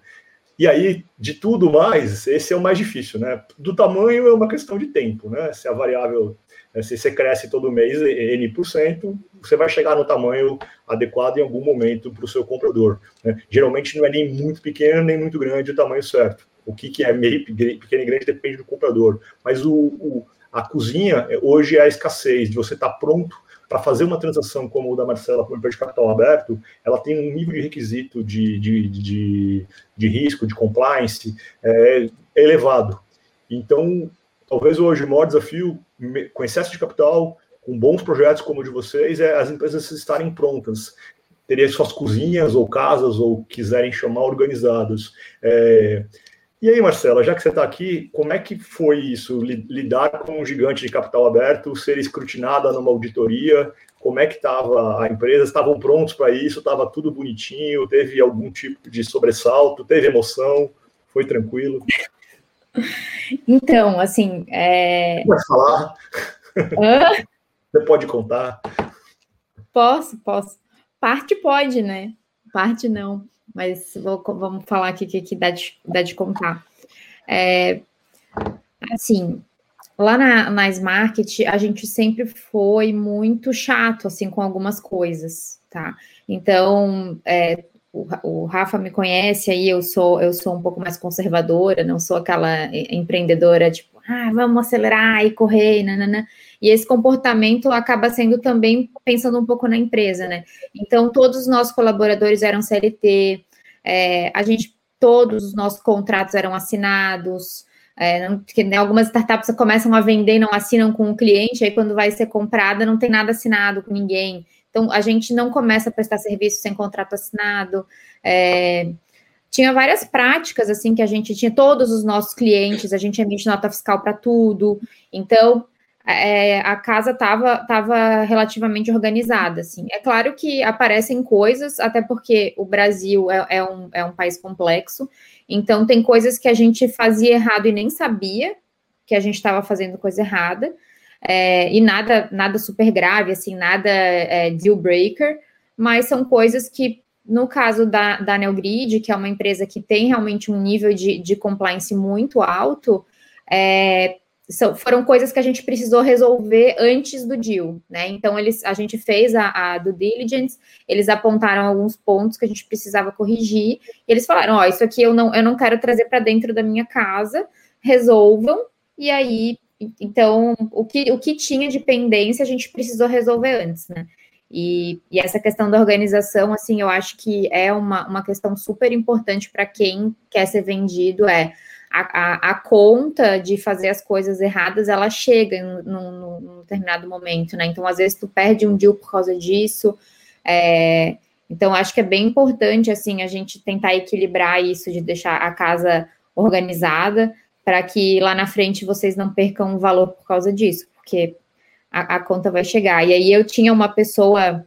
e aí, de tudo mais, esse é o mais difícil, né? Do tamanho é uma questão de tempo, né? Se a variável, né, se você cresce todo mês N%, você vai chegar no tamanho adequado em algum momento para o seu comprador. Né? Geralmente não é nem muito pequeno, nem muito grande o tamanho certo. O que, que é meio pequeno e grande depende do comprador. Mas o, o a cozinha hoje é a escassez, de você estar tá pronto para fazer uma transação como o da Marcela com empresa de capital aberto, ela tem um nível de requisito de, de, de, de risco, de compliance é, elevado. Então, talvez hoje o maior desafio, com excesso de capital, com bons projetos como o de vocês, é as empresas estarem prontas, terem suas cozinhas ou casas, ou quiserem chamar organizadas. É, e aí, Marcela, já que você está aqui, como é que foi isso, lidar com um gigante de capital aberto, ser escrutinada numa auditoria? Como é que estava a empresa? Estavam prontos para isso? Estava tudo bonitinho? Teve algum tipo de sobressalto? Teve emoção? Foi tranquilo? Então, assim. É... Pode falar? Hã? Você pode contar? Posso, posso. Parte pode, né? Parte não mas vou, vamos falar aqui que, que dá, de, dá de contar. É, assim, lá na, na Smart, a gente sempre foi muito chato, assim, com algumas coisas, tá? Então, é, o, o, Rafa me conhece aí, eu sou, eu sou um pouco mais conservadora, não sou aquela empreendedora, tipo, ah, vamos acelerar e correr, nanana. E esse comportamento acaba sendo também pensando um pouco na empresa, né? Então, todos os nossos colaboradores eram CLT, é, a gente, todos os nossos contratos eram assinados, é, não, porque, né, algumas startups começam a vender e não assinam com o cliente, aí quando vai ser comprada não tem nada assinado com ninguém. Então, a gente não começa a prestar serviço sem contrato assinado. É, tinha várias práticas, assim, que a gente tinha, todos os nossos clientes, a gente emite nota fiscal para tudo. Então, é, a casa estava tava relativamente organizada, assim. É claro que aparecem coisas, até porque o Brasil é, é, um, é um país complexo, então tem coisas que a gente fazia errado e nem sabia que a gente estava fazendo coisa errada, é, e nada, nada super grave, assim, nada é, deal breaker, mas são coisas que, no caso da, da Neogrid, que é uma empresa que tem realmente um nível de, de compliance muito alto, é, são, foram coisas que a gente precisou resolver antes do deal, né? Então, eles, a gente fez a, a due diligence, eles apontaram alguns pontos que a gente precisava corrigir, e eles falaram: Ó, oh, isso aqui eu não, eu não quero trazer para dentro da minha casa, resolvam, e aí, então, o que, o que tinha de pendência a gente precisou resolver antes, né? E, e essa questão da organização, assim, eu acho que é uma, uma questão super importante para quem quer ser vendido, é a, a, a, conta de fazer as coisas erradas, ela chega num, num, determinado momento, né? Então, às vezes, tu perde um deal por causa disso. É, então, acho que é bem importante, assim, a gente tentar equilibrar isso, de deixar a casa organizada, para que lá na frente vocês não percam valor por causa disso, porque a, a conta vai chegar. E aí, eu tinha uma pessoa,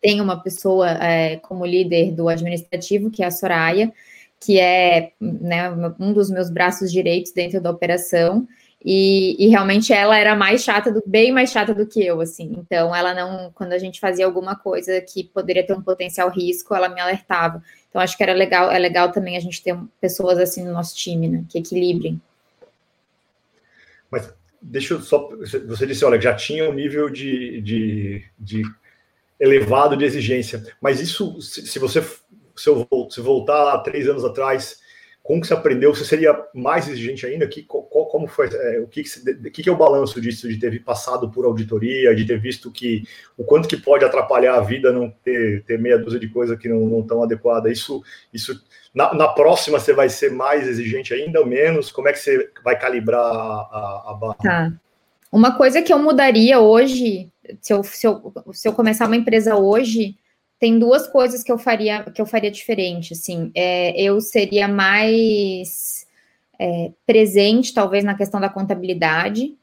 tenho uma pessoa é, como líder do administrativo, que é a Soraya, que é né, um dos meus braços direitos dentro da operação, e, e, realmente ela era mais chata, do, bem mais chata do que eu, assim. Então, ela não, quando a gente fazia alguma coisa que poderia ter um potencial risco, ela me alertava. Então, acho que era legal, é legal também a gente ter pessoas assim no nosso time, né, que equilibrem. Mas deixa eu só. Você disse, olha, já tinha um nível de, de, de elevado de exigência, mas isso, se, se você se eu se voltar três anos atrás, como que você aprendeu? Você seria mais exigente ainda? Que, como foi? É, o que, que, que, é o balanço disso, de ter passado por auditoria, de ter visto que o quanto que pode atrapalhar a vida não ter, ter meia dúzia de coisas que não estão adequadas? Isso, isso na, na, próxima você vai ser mais exigente ainda ou menos? Como é que você vai calibrar a, a barra? Tá. Uma coisa que eu mudaria hoje, se eu, se eu, se eu começar uma empresa hoje, tem duas coisas que eu faria que eu faria diferente, assim, é, eu seria mais é, presente, talvez, na questão da contabilidade,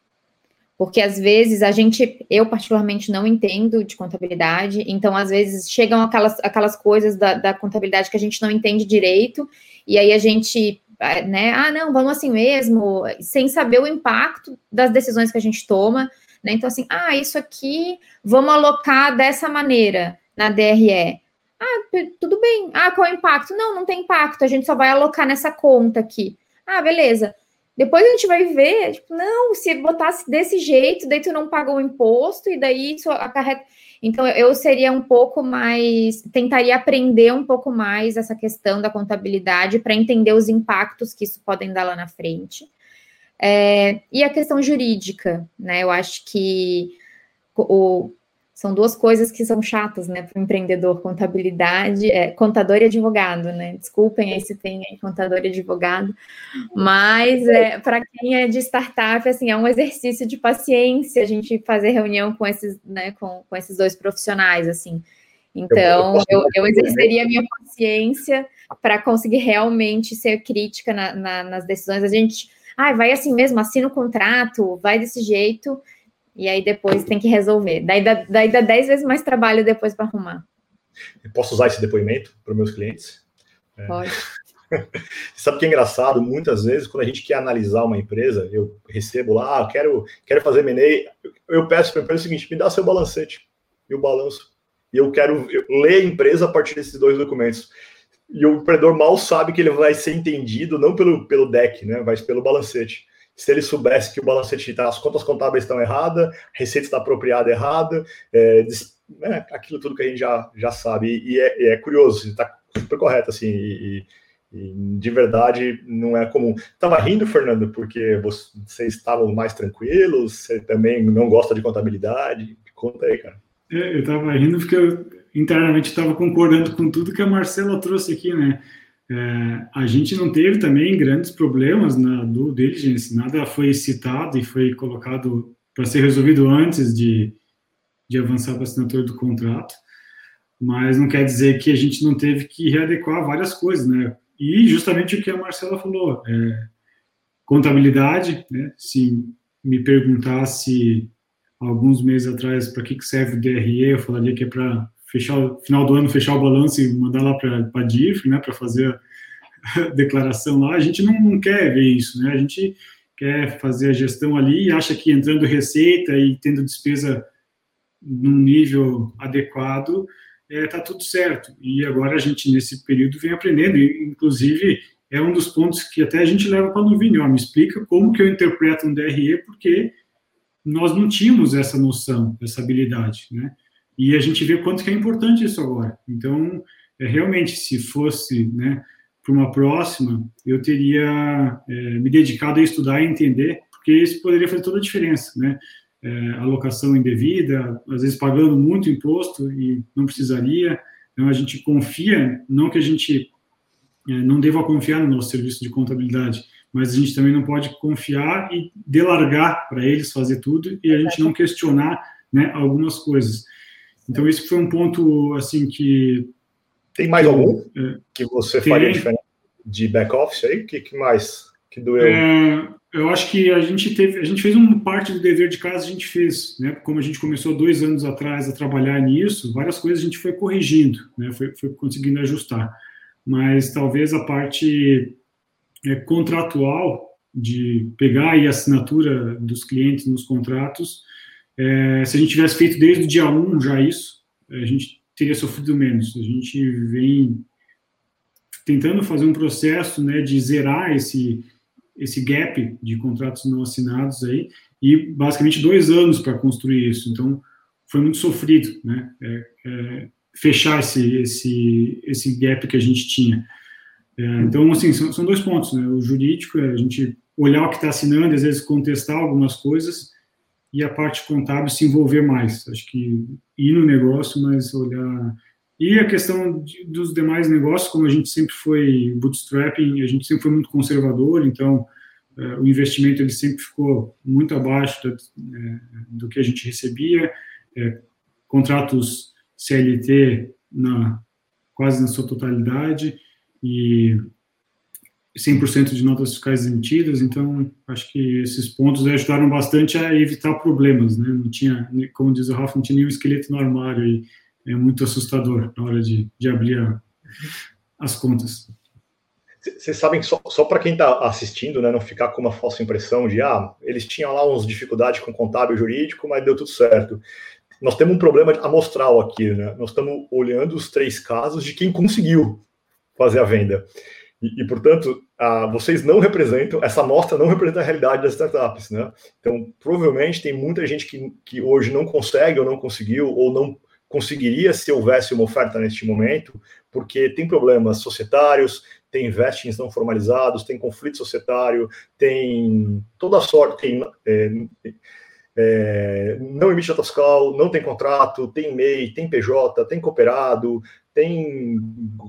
porque às vezes a gente, eu particularmente não entendo de contabilidade, então às vezes chegam aquelas, aquelas coisas da, da contabilidade que a gente não entende direito, e aí a gente, é, né, ah, não, vamos assim mesmo, sem saber o impacto das decisões que a gente toma, né, então assim, ah, isso aqui, vamos alocar dessa maneira, na DRE. Ah, tudo bem. Ah, qual é o impacto? Não, não tem impacto, a gente só vai alocar nessa conta aqui. Ah, beleza. Depois a gente vai ver, tipo, não, se botasse desse jeito, daí tu não pagou o imposto e daí isso acarreta. Então, eu seria um pouco mais, tentaria aprender um pouco mais essa questão da contabilidade para entender os impactos que isso podem dar lá na frente. É, e a questão jurídica, né? Eu acho que o, são duas coisas que são chatas, né, para o empreendedor, contabilidade, é, contador e advogado, né? Desculpem aí se tem aí contador e advogado, mas é, para quem é de startup, assim, é um exercício de paciência a gente fazer reunião com esses, né, com, com esses dois profissionais, assim. Então, eu, eu exerceria a minha paciência para conseguir realmente ser crítica na, na, nas decisões. A gente, ah, vai assim mesmo, assina o contrato, vai desse jeito, e aí depois tem que resolver. Daí dá, daí dá dez vezes mais trabalho depois para arrumar. Eu posso usar esse depoimento para meus clientes? É. Pode. É. [LAUGHS] Sabe o que é engraçado? Muitas vezes, quando a gente quer analisar uma empresa, eu recebo lá, ah, quero, quero fazer M&A, eu peço para a empresa o seguinte, me dá seu balancete e o balanço. E eu quero ler a empresa a partir desses dois documentos. E o empreendedor mal sabe que ele vai ser entendido não pelo, pelo deck, né, mas pelo balancete se ele soubesse que o balancete está, as contas contábeis estão erradas, a receita está apropriada errada, é, né, aquilo tudo que a gente já, já sabe. E, e é, é, curioso, está super correto, assim, e, e, de verdade não é comum. Estava rindo, Fernando, porque vocês estavam mais tranquilos, você também não gosta de contabilidade. Conta aí, cara. É, eu estava rindo porque eu internamente estava concordando com tudo que a Marcela trouxe aqui, né? É, a gente não teve também grandes problemas na do diligence, nada foi citado e foi colocado para ser resolvido antes de, de avançar para assinatura do contrato, mas não quer dizer que a gente não teve que readequar várias coisas, né? E justamente o que a Marcela falou, é, contabilidade, né? Se me perguntasse alguns meses atrás para que, que serve o DRE, eu falaria que é para fechar final do ano, fechar o balanço e mandar lá para a DIF, né, para fazer a [LAUGHS] declaração lá. A gente não, não, quer ver isso, né? A gente quer fazer a gestão ali e acha que entrando receita e tendo despesa num nível adequado, está é, tá tudo certo. E agora a gente, nesse período, vem aprendendo. E, inclusive, é um dos pontos que até a gente leva para o Vini, ó, me explica como que eu interpreto um DRE, porque nós não tínhamos essa noção, essa habilidade, né? E a gente vê quanto que é importante isso agora. Então, é, realmente, se fosse né, para uma próxima, eu teria é, me dedicado a estudar e entender, porque isso poderia fazer toda a diferença, né? É, alocação indevida, às vezes pagando muito imposto e não precisaria. Então, a gente confia, não que a gente é, não deva confiar no nosso serviço de contabilidade, mas a gente também não pode confiar e delargar para eles fazer tudo e a gente não questionar né, algumas coisas. Então, esse foi um ponto, assim, que... Tem mais algum é, que você tem, faria diferente de back-office aí? O que, que mais que doeu? É, eu acho que a gente teve, a gente fez uma parte do dever de casa, a gente fez, né? Como a gente começou dois anos atrás a trabalhar nisso, várias coisas a gente foi corrigindo, né? Foi, foi conseguindo ajustar. Mas talvez a parte é, contratual de pegar a assinatura dos clientes nos contratos é, se a gente tivesse feito desde o dia 1 já isso, a gente teria sofrido menos. A gente vem tentando fazer um processo né, de zerar esse, esse gap de contratos não assinados aí, e basicamente dois anos para construir isso. Então, foi muito sofrido, né? É, é, fechar esse, esse, esse gap que a gente tinha. É, então, assim, são, são, dois pontos, né? O jurídico é a gente olhar o que está assinando, às vezes contestar algumas coisas, e a parte contábil se envolver mais. Acho que ir no negócio, mas olhar. E a questão de, dos demais negócios, como a gente sempre foi bootstrapping, a gente sempre foi muito conservador, então é, o investimento ele sempre ficou muito abaixo da, é, do que a gente recebia. É, contratos CLT na quase na sua totalidade e 100% de notas fiscais emitidas, então acho que esses pontos ajudaram bastante a evitar problemas, né? Não tinha, como diz o Rafa, não tinha nenhum esqueleto no armário e é muito assustador na hora de, de abrir a, as contas. Vocês sabem que só, só para quem está assistindo, né, não ficar com uma falsa impressão de ah, eles tinham lá uns dificuldades com contábil jurídico, mas deu tudo certo. Nós temos um problema amostral aqui, né? Nós estamos olhando os três casos de quem conseguiu fazer a venda. E, e portanto, a, vocês não representam, essa amostra não representa a realidade das startups, né? Então, provavelmente tem muita gente que, que hoje não consegue ou não conseguiu ou não conseguiria se houvesse uma oferta neste momento, porque tem problemas societários, tem vestings não formalizados, tem conflito societário, tem toda sorte, tem, é, é, não emite nota fiscal, não tem contrato, tem MEI, tem PJ, tem cooperado, tem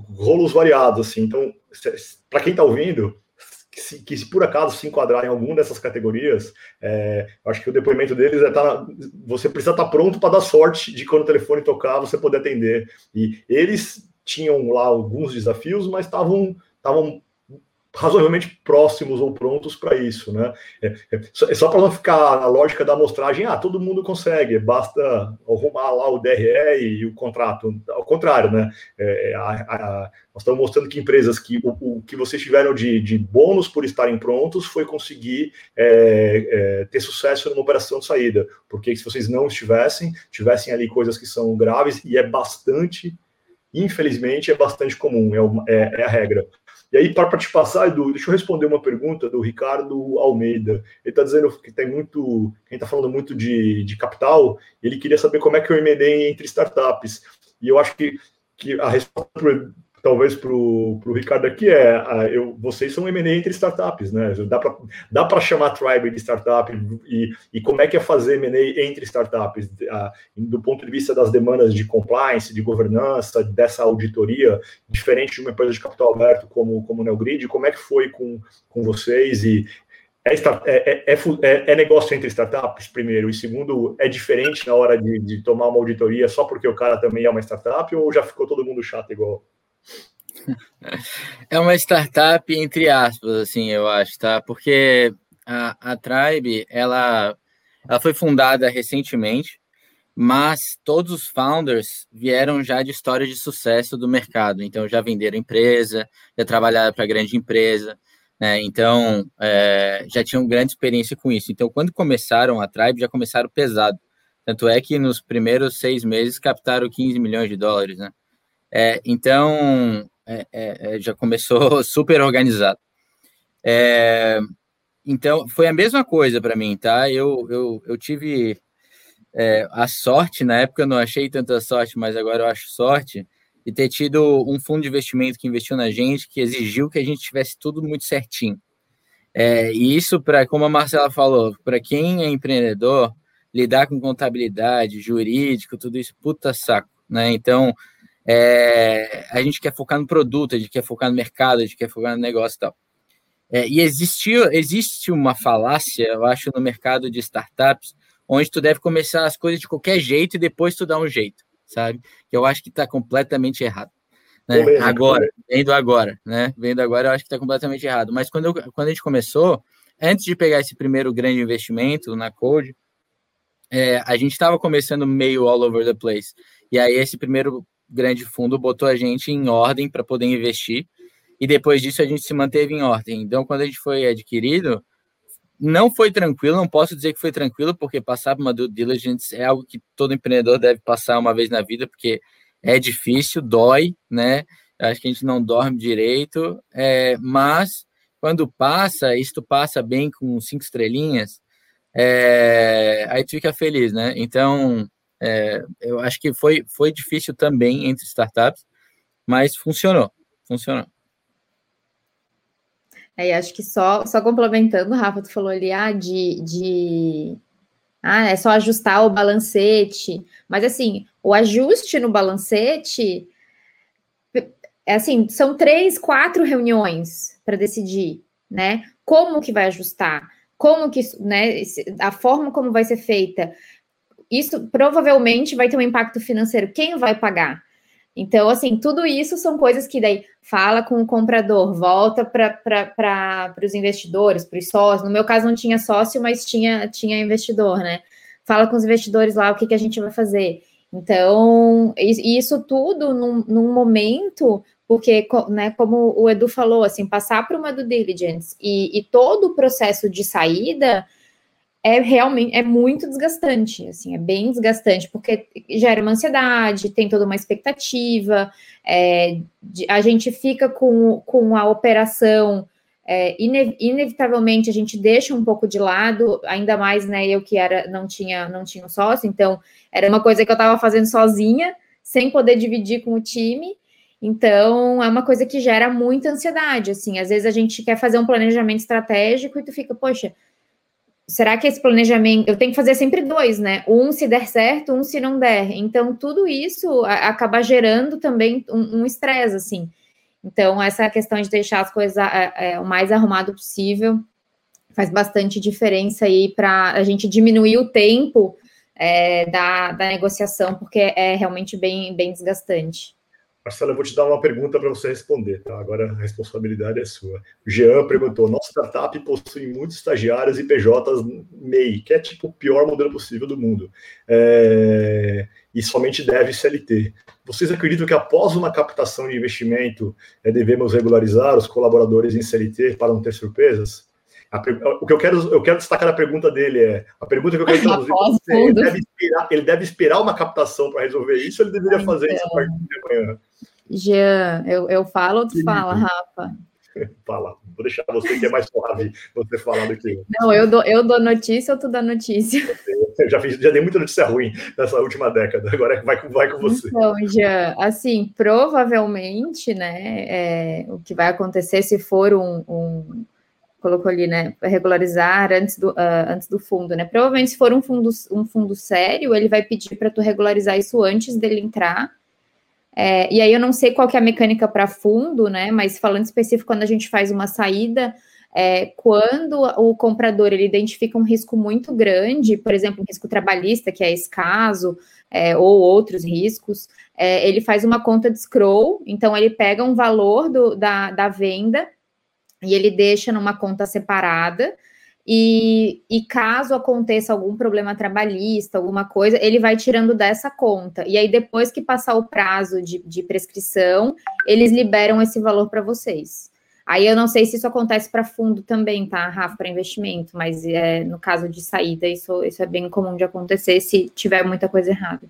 rolos variados, assim. Então, para quem está ouvindo, que se, que se, por acaso se enquadrar em alguma dessas categorias, é, acho que o depoimento deles é tá, você precisa estar tá pronto para dar sorte de quando o telefone tocar, você poder atender. E eles tinham lá alguns desafios, mas estavam estavam razoavelmente próximos ou prontos para isso, né? É, é só, é para não ficar na lógica da amostragem, ah, todo mundo consegue, basta arrumar lá o DRE e o contrato. Ao contrário, né? É, a, a, nós estamos mostrando que empresas que o, o que vocês tiveram de, de, bônus por estarem prontos foi conseguir é, é, ter sucesso numa operação de saída, porque se vocês não estivessem, tivessem ali coisas que são graves e é bastante infelizmente, é bastante comum, é, uma, é, é a regra. E aí, para te passar, Edu, deixa eu responder uma pergunta do Ricardo Almeida. Ele está dizendo que tem muito. Quem está falando muito de, de capital, ele queria saber como é que eu emendei entre startups. E eu acho que, que a resposta talvez para o Ricardo aqui é a, eu, vocês são M&A entre startups, né? Dá para dá chamar Tribe de startup e, e como é que é fazer M&A entre startups a, do ponto de vista das demandas de compliance, de governança, dessa auditoria, diferente de uma empresa de capital aberto como, como Neogrid, como é que foi com, com vocês e é, é, é, é, negócio entre startups, primeiro, e segundo, é diferente na hora de, de tomar uma auditoria só porque o cara também é uma startup ou já ficou todo mundo chato igual? É uma startup entre aspas, assim, eu acho, tá? Porque a, a Tribe, ela, ela foi fundada recentemente, mas todos os founders vieram já de história de sucesso do mercado. Então, já venderam empresa, já trabalharam para grande empresa, né? Então, é, já tinham grande experiência com isso. Então, quando começaram a Tribe, já começaram pesado. Tanto é que nos primeiros seis meses captaram 15 milhões de dólares, né? É, então, é, é, é, já começou [LAUGHS] super organizado. É, então, foi a mesma coisa para mim, tá? Eu, eu, eu tive é, a sorte, na época eu não achei tanta sorte, mas agora eu acho sorte, de ter tido um fundo de investimento que investiu na gente, que exigiu que a gente tivesse tudo muito certinho. É, e isso, para como a Marcela falou, para quem é empreendedor, lidar com contabilidade, jurídico, tudo isso, puta saco, né? Então, é, a gente quer focar no produto, a gente quer focar no mercado, a gente quer focar no negócio e tal. É, e existe, existe uma falácia, eu acho, no mercado de startups, onde tu deve começar as coisas de qualquer jeito e depois tu dá um jeito, sabe? Que eu acho que está completamente errado. Né? Agora, vendo agora, né? Vendo agora, eu acho que está completamente errado. Mas quando, eu, quando a gente começou, antes de pegar esse primeiro grande investimento na Code, é, a gente estava começando meio all over the place. E aí, esse primeiro grande fundo botou a gente em ordem para poder investir e depois disso a gente se manteve em ordem. Então, quando a gente foi adquirido, não foi tranquilo, não posso dizer que foi tranquilo, porque passar por uma due diligence é algo que todo empreendedor deve passar uma vez na vida, porque é difícil, dói, né? Acho que a gente não dorme direito, é, mas quando passa, isto passa bem com cinco estrelinhas, é, aí tu fica feliz, né? Então, é, eu acho que foi, foi difícil também entre startups, mas funcionou, funcionou. Aí acho que só, só complementando, Rafa, tu falou ali, ah, de, de ah, é só ajustar o balancete. Mas assim, o ajuste no balancete é assim, são três, quatro reuniões para decidir, né? Como que vai ajustar? Como que, né, a forma como vai ser feita isso provavelmente vai ter um impacto financeiro. Quem vai pagar? Então, assim, tudo isso são coisas que daí fala com o comprador, volta para os investidores, para os sócios. No meu caso, não tinha sócio, mas tinha, tinha investidor, né? Fala com os investidores lá o que, que a gente vai fazer. Então, isso tudo num, num momento, porque, né, como o Edu falou, assim, passar por uma due diligence e, e todo o processo de saída é realmente é muito desgastante, assim, é bem desgastante, porque gera uma ansiedade, tem toda uma expectativa, é, a gente fica com, com a operação, é, ine, inevitavelmente a gente deixa um pouco de lado, ainda mais, né, eu que era, não tinha, não tinha um sócio, então era uma coisa que eu estava fazendo sozinha, sem poder dividir com o time, então é uma coisa que gera muita ansiedade, assim, às vezes a gente quer fazer um planejamento estratégico e tu fica, poxa, será que esse planejamento. Eu tenho que fazer sempre dois, né? Um se der certo, um se não der. Então, tudo isso acaba gerando também um estresse, um assim. Então, essa questão de deixar as coisas é, o mais arrumado possível faz bastante diferença aí para a gente diminuir o tempo é, da, da negociação, porque é realmente bem, bem desgastante. Marcelo, eu vou te dar uma pergunta para você responder, tá? Agora a responsabilidade é sua. O Jean perguntou: nossa startup possui muitos estagiários e PJs MEI, que é tipo o pior modelo possível do mundo, é... e somente deve CLT. Vocês acreditam que após uma captação de investimento é, devemos regularizar os colaboradores em CLT para não ter surpresas? O que eu quero, eu quero destacar a pergunta dele é a pergunta que eu quero traduzir é, ele deve, esperar, ele deve esperar uma captação para resolver isso, ou ele deveria então, fazer isso a partir de amanhã. Jean, eu, eu falo ou tu fala, Rafa? [LAUGHS] Fala, vou deixar você que é mais suave você falar do que eu. Não, eu dou, eu dou notícia ou tu dá notícia? [LAUGHS] Eu já, fiz, já dei muita notícia ruim nessa última década, agora vai, vai com você. Então, Jean, assim, provavelmente, né, é, o que vai acontecer se for um, um colocou ali, né, regularizar antes do, uh, antes do fundo, né? Provavelmente, se for um fundo, um fundo sério, ele vai pedir para tu regularizar isso antes dele entrar. É, e aí eu não sei qual que é a mecânica para fundo, né? Mas falando específico, quando a gente faz uma saída, é, quando o comprador ele identifica um risco muito grande, por exemplo, um risco trabalhista, que é esse caso, é, ou outros riscos, é, ele faz uma conta de scroll, então ele pega um valor do, da, da venda e ele deixa numa conta separada. E, e, caso aconteça algum problema trabalhista, alguma coisa, ele vai tirando dessa conta. E aí, depois que passar o prazo de, de prescrição, eles liberam esse valor para vocês. Aí eu não sei se isso acontece para fundo também, tá, Rafa, para investimento, mas é, no caso de saída, isso, isso é bem comum de acontecer se tiver muita coisa errada.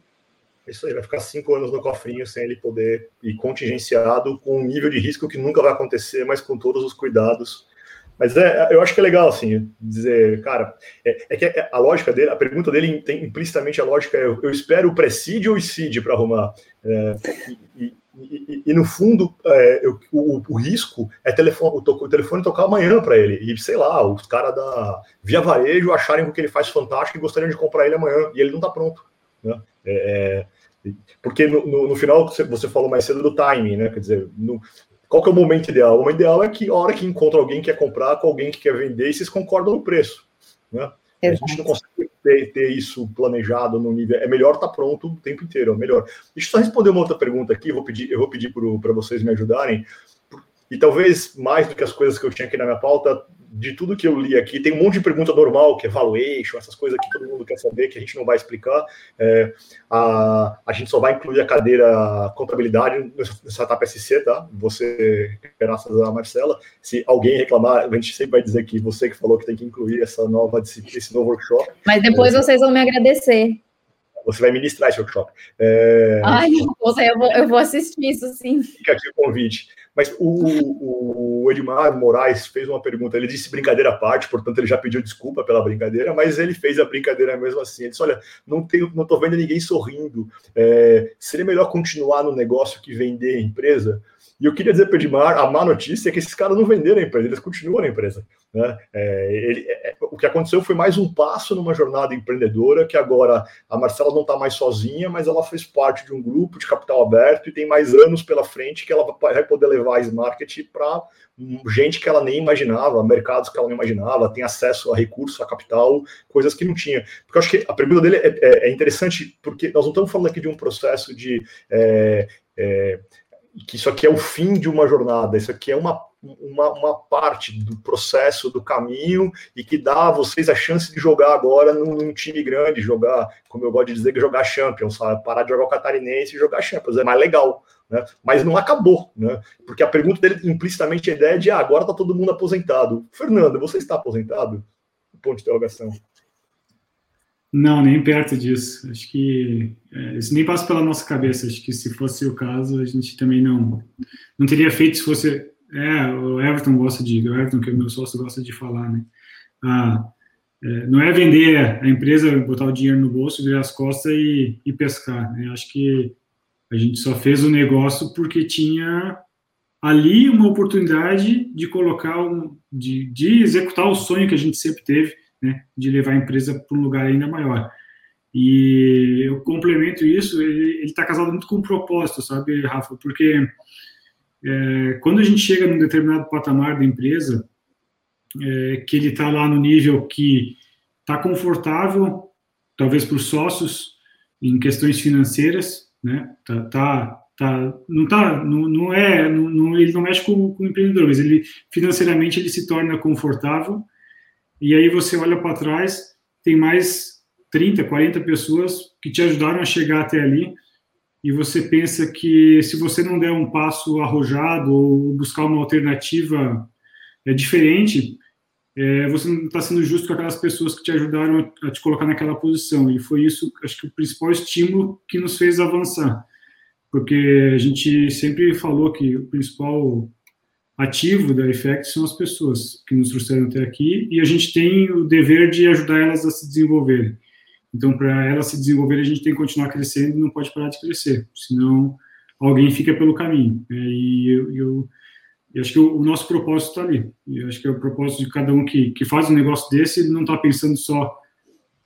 Isso aí vai ficar cinco anos no cofrinho sem ele poder ir contingenciado com um nível de risco que nunca vai acontecer, mas com todos os cuidados. Mas é, eu acho que é legal, assim, dizer, cara, é, é que a lógica dele, a pergunta dele tem implicitamente a lógica é: eu espero o presídio ou o ICID para arrumar? É, e, e, e, e, no fundo, é, eu, o, o, risco é telefone, o, o telefone tocar amanhã para ele. E sei lá, os caras da Via Varejo acharem que ele faz fantástico e gostariam de comprar ele amanhã, e ele não está pronto. Né? É, porque no, no, no, final você falou mais cedo do timing, né? Quer dizer, no, qual que é o momento ideal? O momento ideal é que a hora que encontra alguém que quer comprar com alguém que quer vender e vocês concordam no preço. Né? A gente não consegue ter, ter, isso planejado no nível. É melhor estar tá pronto o tempo inteiro, é melhor. Deixa eu só responder uma outra pergunta aqui, eu vou pedir, eu vou pedir para vocês me ajudarem. E talvez mais do que as coisas que eu tinha aqui na minha pauta, de tudo que eu li aqui, tem um monte de pergunta normal, que é valuation, essas coisas que todo mundo quer saber, que a gente não vai explicar. É, a, a gente só vai incluir a cadeira contabilidade no Startup SC, tá? Você, graças a Marcela. Se alguém reclamar, a gente sempre vai dizer que você que falou que tem que incluir essa nova esse novo workshop. Mas depois é, vocês vão me agradecer. Você vai ministrar esse workshop. É... Ai, eu vou, eu vou assistir isso, sim. Fica aqui o convite. Mas o, o, Edmar Moraes fez uma pergunta. Ele disse brincadeira à parte, portanto, ele já pediu desculpa pela brincadeira, mas ele fez a brincadeira mesmo assim. Ele disse: Olha, não, tenho, não vendo ninguém sorrindo. É, seria melhor continuar no negócio que vender a empresa? E eu queria dizer para o Edmar, a má notícia é que esses caras não venderam a empresa, eles continuam na empresa. Né? É, ele, é, o que aconteceu foi mais um passo numa jornada empreendedora, que agora a Marcela não está mais sozinha, mas ela fez parte de um grupo de capital aberto e tem mais anos pela frente que ela vai poder levar a Smarket para gente que ela nem imaginava, mercados que ela não imaginava, tem acesso a recursos, a capital, coisas que não tinha. Porque eu acho que a pergunta dele é, é, é interessante, porque nós não estamos falando aqui de um processo de é, é que isso aqui é o fim de uma jornada, isso aqui é uma, uma, uma, parte do processo, do caminho, e que dá a vocês a chance de jogar agora num, num, time grande, jogar, como eu gosto de dizer, jogar Champions, sabe? parar de jogar o Catarinense e jogar Champions, é mais legal. Né? Mas não acabou, né? porque a pergunta dele, implicitamente, a ideia é de ah, agora está todo mundo aposentado. Fernando, você está aposentado? Ponto de interrogação. Não, nem perto disso. Acho que é, isso nem passa pela nossa cabeça. Acho que se fosse o caso, a gente também não não teria feito se fosse. É, o Everton gosta de, o Everton que é meu sócio gosta de falar, né? Ah, é, não é vender a empresa, botar o dinheiro no bolso, virar as costas e, e pescar. Né? Acho que a gente só fez o negócio porque tinha ali uma oportunidade de colocar um, de, de executar o sonho que a gente sempre teve né, de levar a empresa para um lugar ainda maior. E eu complemento isso, ele está casado muito com o propósito, sabe, Rafa? Porque é, quando a gente chega num determinado patamar da empresa, é, que ele está lá no nível que está confortável, talvez para os sócios, em questões financeiras, né? Tá, tá, tá não tá, não, não é, não, ele não mexe com, com o empreendedor, mas ele financeiramente ele se torna confortável. E aí você olha para trás, tem mais 30, 40 pessoas que te ajudaram a chegar até ali, e você pensa que se você não der um passo arrojado ou buscar uma alternativa é, diferente, é, você não está sendo justo com aquelas pessoas que te ajudaram a, te colocar naquela posição. E foi isso, acho que o principal estímulo que nos fez avançar. Porque a gente sempre falou que o principal ativo da Effect são as pessoas que nos trouxeram até aqui e a gente tem o dever de ajudar elas a se desenvolverem. Então, para ela se desenvolver, a gente tem que continuar crescendo e não pode parar de crescer, senão alguém fica pelo caminho. Né? E eu, eu, eu, acho que o, nosso propósito está ali. Eu acho que é o propósito de cada um que, que faz um negócio desse, ele não está pensando só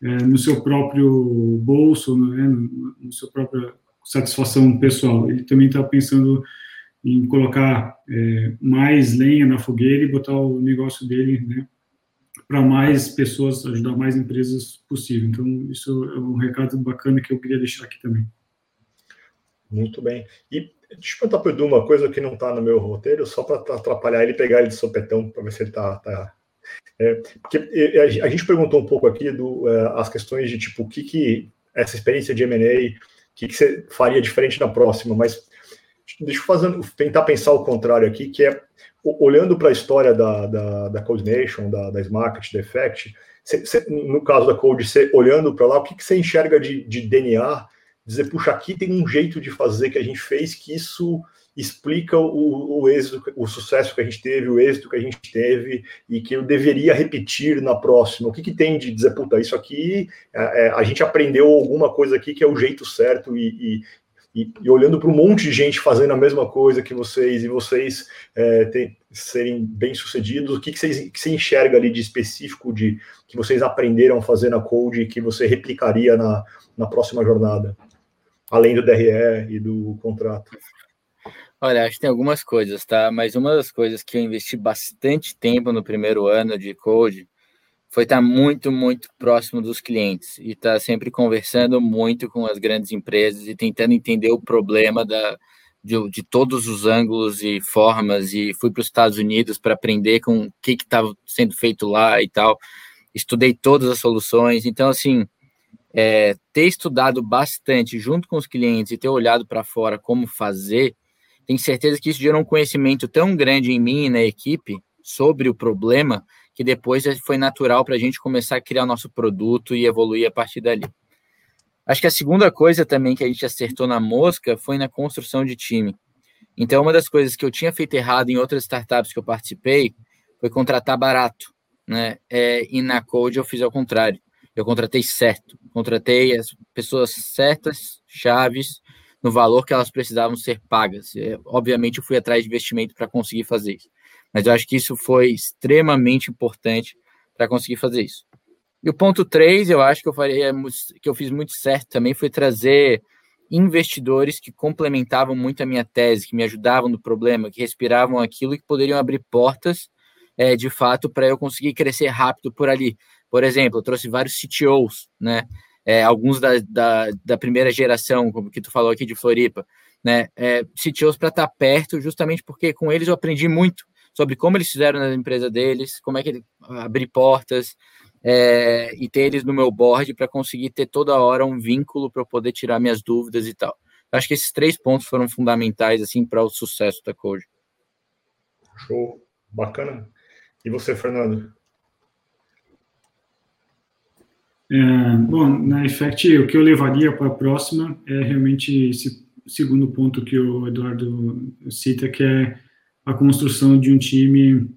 é, no seu próprio bolso, né? no, no seu própria satisfação pessoal. Ele também está pensando em colocar é, mais lenha na fogueira e botar o negócio dele, né? para mais pessoas, ajudar mais empresas possível. Então, isso é um recado bacana que eu queria deixar aqui também. Muito bem. E deixa eu perguntar para o Edu uma coisa que não está no meu roteiro, só para atrapalhar ele pegar ele de sopetão, para ver se ele está. Tá, é, porque a gente perguntou um pouco aqui do, é, as questões de tipo, o que, que essa experiência de M&A, o que, que você faria diferente na próxima, mas deixa eu fazer, tentar pensar o contrário aqui, que é olhando para a história da, da, da Coordination, da, da Smart, da Effect, cê, cê, no caso da Code, você olhando para lá, o que, que você enxerga de, de DNA? Dizer, puxa, aqui tem um jeito de fazer que a gente fez que isso explica o, o êxito, o sucesso que a gente teve, o êxito que a gente teve e que eu deveria repetir na próxima. O que, que tem de dizer, puta, isso aqui, é, é a gente aprendeu alguma coisa aqui que é o jeito certo e, e, e, e olhando para um monte de gente fazendo a mesma coisa que vocês, e vocês é, tem, serem bem-sucedidos, o que, que, vocês, que você enxerga ali de específico de que vocês aprenderam a fazer na Code e que você replicaria na, na próxima jornada, além do DRE e do contrato? Olha, acho que tem algumas coisas, tá? Mas uma das coisas que eu investi bastante tempo no primeiro ano de Code foi estar muito, muito próximo dos clientes e estar sempre conversando muito com as grandes empresas e tentando entender o problema da, de, de todos os ângulos e formas. E fui para os Estados Unidos para aprender com o que estava sendo feito lá e tal. Estudei todas as soluções. Então, assim, é, ter estudado bastante junto com os clientes e ter olhado para fora como fazer, tenho certeza que isso gerou um conhecimento tão grande em mim e na equipe sobre o problema que depois foi natural para a gente começar a criar nosso produto e evoluir a partir dali. Acho que a segunda coisa também que a gente acertou na mosca foi na construção de time. Então, uma das coisas que eu tinha feito errado em outras startups que eu participei foi contratar barato, né? É, e na Code eu fiz ao contrário. Eu contratei certo, contratei as pessoas certas, chaves, no valor que elas precisavam ser pagas. É, obviamente, eu fui atrás de investimento para conseguir fazer isso. Mas eu acho que isso foi extremamente importante para conseguir fazer isso. E o ponto 3, eu acho que eu faria que eu fiz muito certo também foi trazer investidores que complementavam muito a minha tese, que me ajudavam no problema, que respiravam aquilo e que poderiam abrir portas é, de fato para eu conseguir crescer rápido por ali. Por exemplo, eu trouxe vários CTOs, né? É, alguns da, da, da, primeira geração, como que tu falou aqui de Floripa, né? É, CTOs para estar tá perto, justamente porque com eles eu aprendi muito sobre como eles fizeram na empresa deles, como é que ele abrir portas é, e ter eles no meu board para conseguir ter toda hora um vínculo para poder tirar minhas dúvidas e tal. Eu acho que esses três pontos foram fundamentais assim para o sucesso da Code. Show, bacana. E você, Fernando? É, bom, na Effect, o que eu levaria para a próxima é realmente esse segundo ponto que o Eduardo cita, que é a construção de um time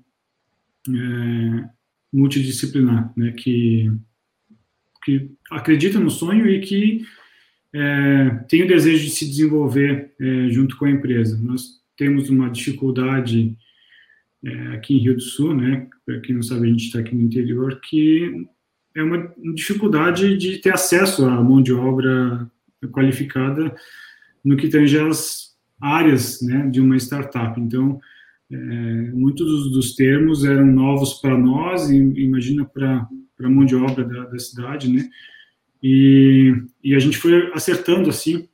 é, multidisciplinar, né, que, que acredita no sonho e que é, tem o desejo de se desenvolver é, junto com a empresa. Nós temos uma dificuldade é, aqui em Rio do Sul, né, para quem não sabe, a gente está aqui no interior, que é uma dificuldade de ter acesso à mão de obra qualificada no que tange as áreas né, de uma startup. Então, é, muitos dos, dos, termos eram novos para nós, e imagina para a mão de obra da, da cidade, né? E, e, a gente foi acertando assim.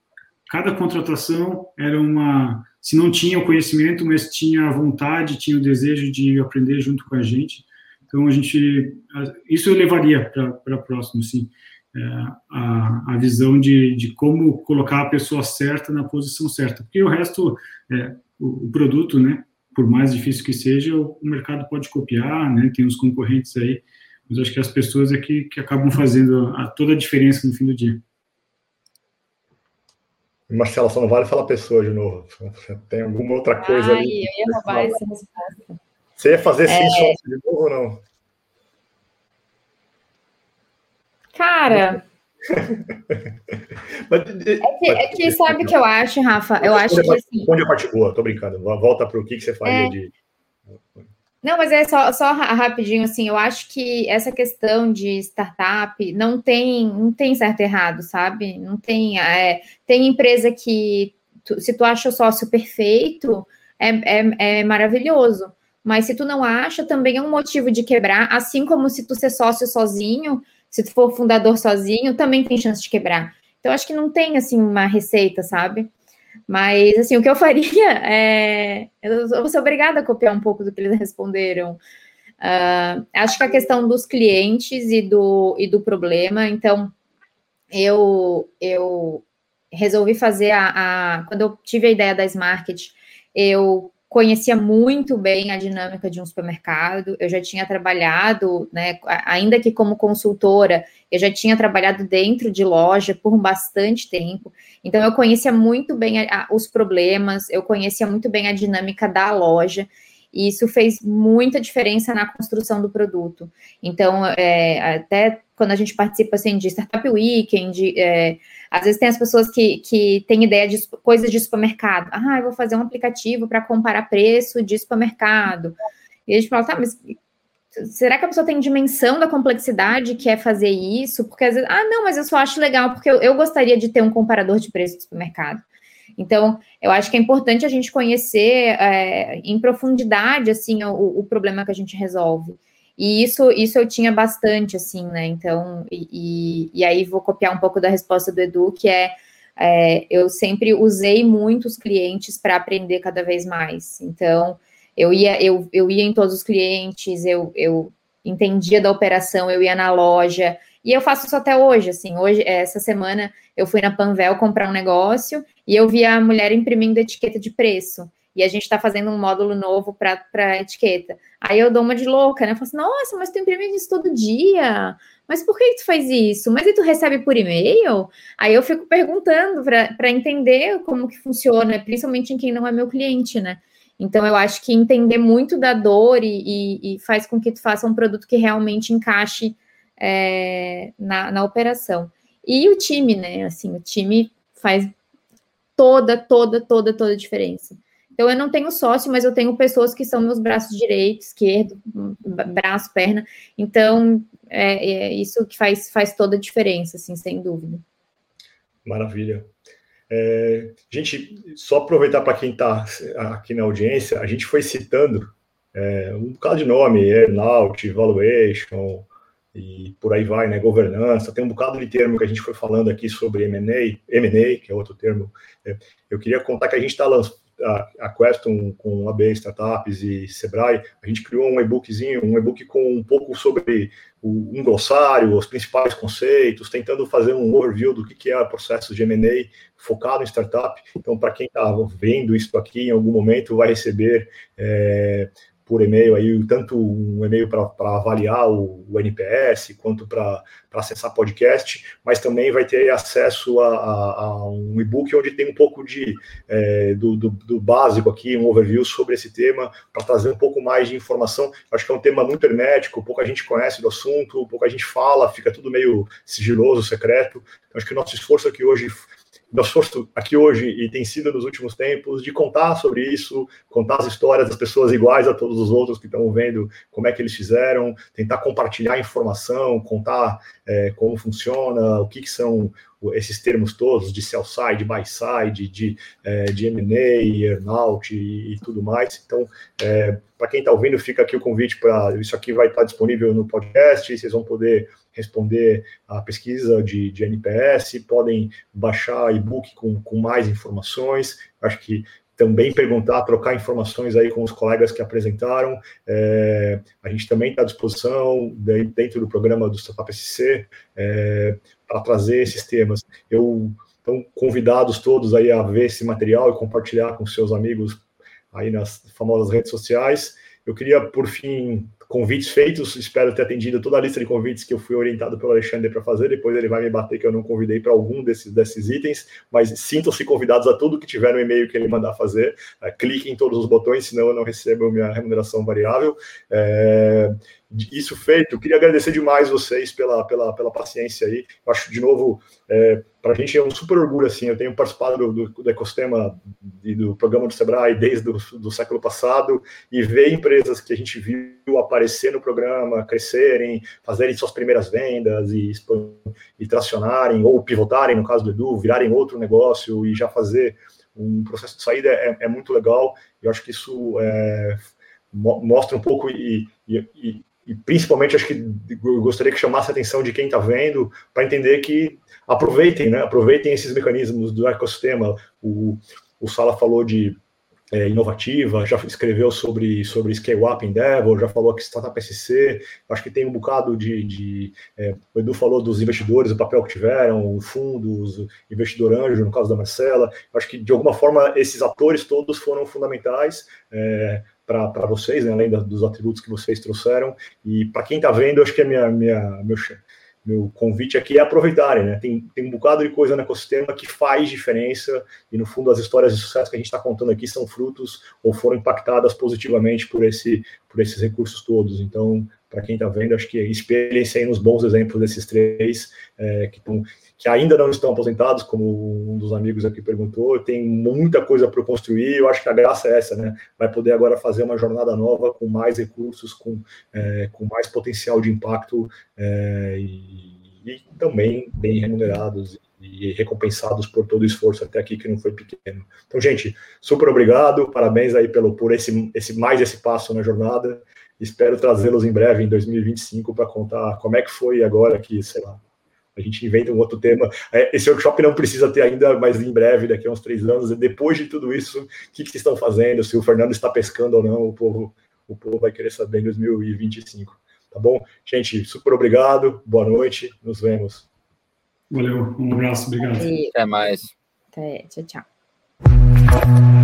Cada contratação era uma. Se não tinha o conhecimento, mas tinha a vontade, tinha o desejo de aprender junto com a gente. Então a gente. Isso eu levaria para próximo, sim. É, a, a visão de, de como colocar a pessoa certa na posição certa. Porque o resto, é, o, o produto, né? Por mais difícil que seja, o, mercado pode copiar, né? Tem os concorrentes aí mas acho que as pessoas é que, que acabam fazendo a, toda a diferença no fim do dia. Marcela, só não vale falar pessoa de novo. Tem alguma outra coisa Ai, ali? Eu ia roubar essa resposta. Você ia fazer sim é... de novo ou não? Cara. [LAUGHS] Mas, é, que, é que sabe o que eu acho, Rafa? Eu acho que. Assim, Onde a parte boa, tô brincando. Volta para o que, que você faria é... de. Não, mas é só, só rapidinho, assim, eu acho que essa questão de startup não tem, não tem certo e errado, sabe? Não tem. É, tem empresa que, tu, se tu acha o sócio perfeito, é, é, é maravilhoso. Mas se tu não acha, também é um motivo de quebrar, assim como se tu ser sócio sozinho, se tu for fundador sozinho, também tem chance de quebrar. Então, acho que não tem, assim, uma receita, sabe? Mas, assim, o que eu faria [LAUGHS] é. Eu vou ser obrigada a copiar um pouco do que eles responderam. Uh, acho que a questão dos clientes e do, e do problema, então, eu, eu resolvi fazer a, a. Quando eu tive a ideia da Smarket, eu conhecia muito bem a dinâmica de um supermercado, eu já tinha trabalhado, né, ainda que como consultora, eu já tinha trabalhado dentro de loja por bastante tempo, então eu conhecia muito bem a, a, os problemas, eu conhecia muito bem a dinâmica da loja, e isso fez muita diferença na construção do produto. Então, é, até quando a gente participa assim, de Startup Weekend, é, às vezes tem as pessoas que, que têm ideia de coisas de supermercado. Ah, eu vou fazer um aplicativo para comparar preço de supermercado. E a gente fala, tá, mas será que a pessoa tem dimensão da complexidade que é fazer isso? Porque às vezes, ah, não, mas eu só acho legal porque eu, eu gostaria de ter um comparador de preço de supermercado. Então, eu acho que é importante a gente conhecer é, em profundidade, assim, o, o, problema que a gente resolve. E isso, isso eu tinha bastante, assim, né? Então, e, e aí vou copiar um pouco da resposta do Edu, que é, é eu sempre usei muitos clientes para aprender cada vez mais. Então, eu ia, eu, eu ia em todos os clientes, eu, eu entendia da operação, eu ia na loja, e eu faço isso até hoje, assim, hoje, essa semana, eu fui na Panvel comprar um negócio e eu vi a mulher imprimindo etiqueta de preço. E a gente está fazendo um módulo novo para etiqueta. Aí eu dou uma de louca, né? Eu falo assim, nossa, mas tu imprime isso todo dia. Mas por que tu faz isso? Mas e tu recebe por e-mail? Aí eu fico perguntando para entender como que funciona, principalmente em quem não é meu cliente, né? Então eu acho que entender muito da dor e, e, e faz com que tu faça um produto que realmente encaixe é, na, na operação. E o time, né? Assim, o time faz toda, toda, toda, toda a diferença. Então, eu não tenho sócio, mas eu tenho pessoas que são meus braços direito, esquerdo, braço, perna. Então, é, é isso que faz, faz toda a diferença, assim, sem dúvida. Maravilha. É, gente, só aproveitar para quem está aqui na audiência, a gente foi citando é, um bocado de nome, earnout, valuation, e por aí vai, né? Governança, tem um bocado de termo que a gente foi falando aqui sobre M&A, M&A, que é outro termo. É, eu queria contar que a gente está lançando a, a Queston com AB Startups e Sebrae, a gente criou um e-bookzinho, um e-book com um pouco sobre o, um glossário, os principais conceitos, tentando fazer um overview do que, que é o processo de M&A focado em startup. Então, para quem está vendo isso aqui em algum momento, vai receber é, por e-mail aí, tanto um e-mail para avaliar o, o, NPS, quanto para acessar podcast, mas também vai ter acesso a, a, a um e-book onde tem um pouco de é, do, do, do, básico aqui, um overview sobre esse tema, para trazer um pouco mais de informação. Acho que é um tema muito hermético, pouca gente conhece do assunto, pouca gente fala, fica tudo meio sigiloso, secreto. Então, acho que o nosso esforço aqui hoje nosso esforço aqui hoje e tem sido nos últimos tempos de contar sobre isso, contar as histórias das pessoas iguais a todos os outros que estão vendo como é que eles fizeram, tentar compartilhar informação, contar é, como funciona, o que, que são esses termos todos de sell side, buy side, de, é, de M&A, earnout e, e, tudo mais. Então, é, para quem está ouvindo, fica aqui o convite para isso aqui vai estar tá disponível no podcast, vocês vão poder responder a pesquisa de, de NPS, podem baixar e-book com, com mais informações. Acho que também perguntar, trocar informações aí com os colegas que apresentaram. É, a gente também está à disposição dentro do programa do Startup SC é, para trazer esses temas. Eu estão convidados todos aí a ver esse material e compartilhar com seus amigos aí nas famosas redes sociais. Eu queria, por fim, convites feitos. Espero ter atendido toda a lista de convites que eu fui orientado pelo Alexandre para fazer. Depois ele vai me bater que eu não convidei para algum desses, desses itens, mas sintam-se convidados a tudo que tiver no e-mail que ele mandar fazer. É, clique em todos os botões, senão eu não recebo minha remuneração variável. É, isso feito, eu queria agradecer demais vocês pela, pela, pela paciência aí. Eu acho, de novo, é, para a gente é um super orgulho, assim, eu tenho participado do, do, do ecossistema e do programa do Sebrae desde o do século passado e ver empresas que a gente viu aparecer no programa, crescerem, fazerem suas primeiras vendas e, e tracionarem ou pivotarem, no caso do Edu, virarem outro negócio e já fazer um processo de saída é, é muito legal. Eu acho que isso é, mostra um pouco e, e, e principalmente acho que eu gostaria que chamasse a atenção de quem está vendo para entender que aproveitem, né? Aproveitem esses mecanismos do ecossistema. O, o Sala falou de é, inovativa, já escreveu sobre, sobre Scale Up Endeavor, já falou que Startup SC, acho que tem um bocado de. de é, o Edu falou dos investidores, o papel que tiveram, fundos, investidor anjo, no caso da Marcela. Acho que, de alguma forma, esses atores todos foram fundamentais. É, para vocês, né, além da, dos atributos que vocês trouxeram. E para quem está vendo, acho que é minha, minha, meu, meu convite aqui é aproveitarem. Né? Tem, tem um bocado de coisa no ecossistema que faz diferença, e no fundo as histórias de sucesso que a gente está contando aqui são frutos ou foram impactadas positivamente por, esse, por esses recursos todos. Então, para quem está vendo, acho que espelhem-se nos bons exemplos desses três é, que estão que ainda não estão aposentados, como um dos amigos aqui perguntou, tem muita coisa para construir, eu acho que a graça é essa, né? Vai poder agora fazer uma jornada nova com mais recursos, com, é, com mais potencial de impacto é, e, e, também bem remunerados e recompensados por todo o esforço até aqui que não foi pequeno. Então, gente, super obrigado, parabéns aí pelo por esse, esse mais esse passo na jornada. Espero trazê-los em breve em 2025 para contar como é que foi agora que, sei lá, a gente inventa um outro tema. É, esse workshop não precisa ter ainda, mas em breve, daqui a uns três anos, depois de tudo isso, o que, que vocês estão fazendo? Se o Fernando está pescando ou não, o povo, o povo vai querer saber em 2025. Tá bom? Gente, super obrigado, boa noite, nos vemos. Valeu, um abraço, obrigado. Até mais. Até, tchau, tchau.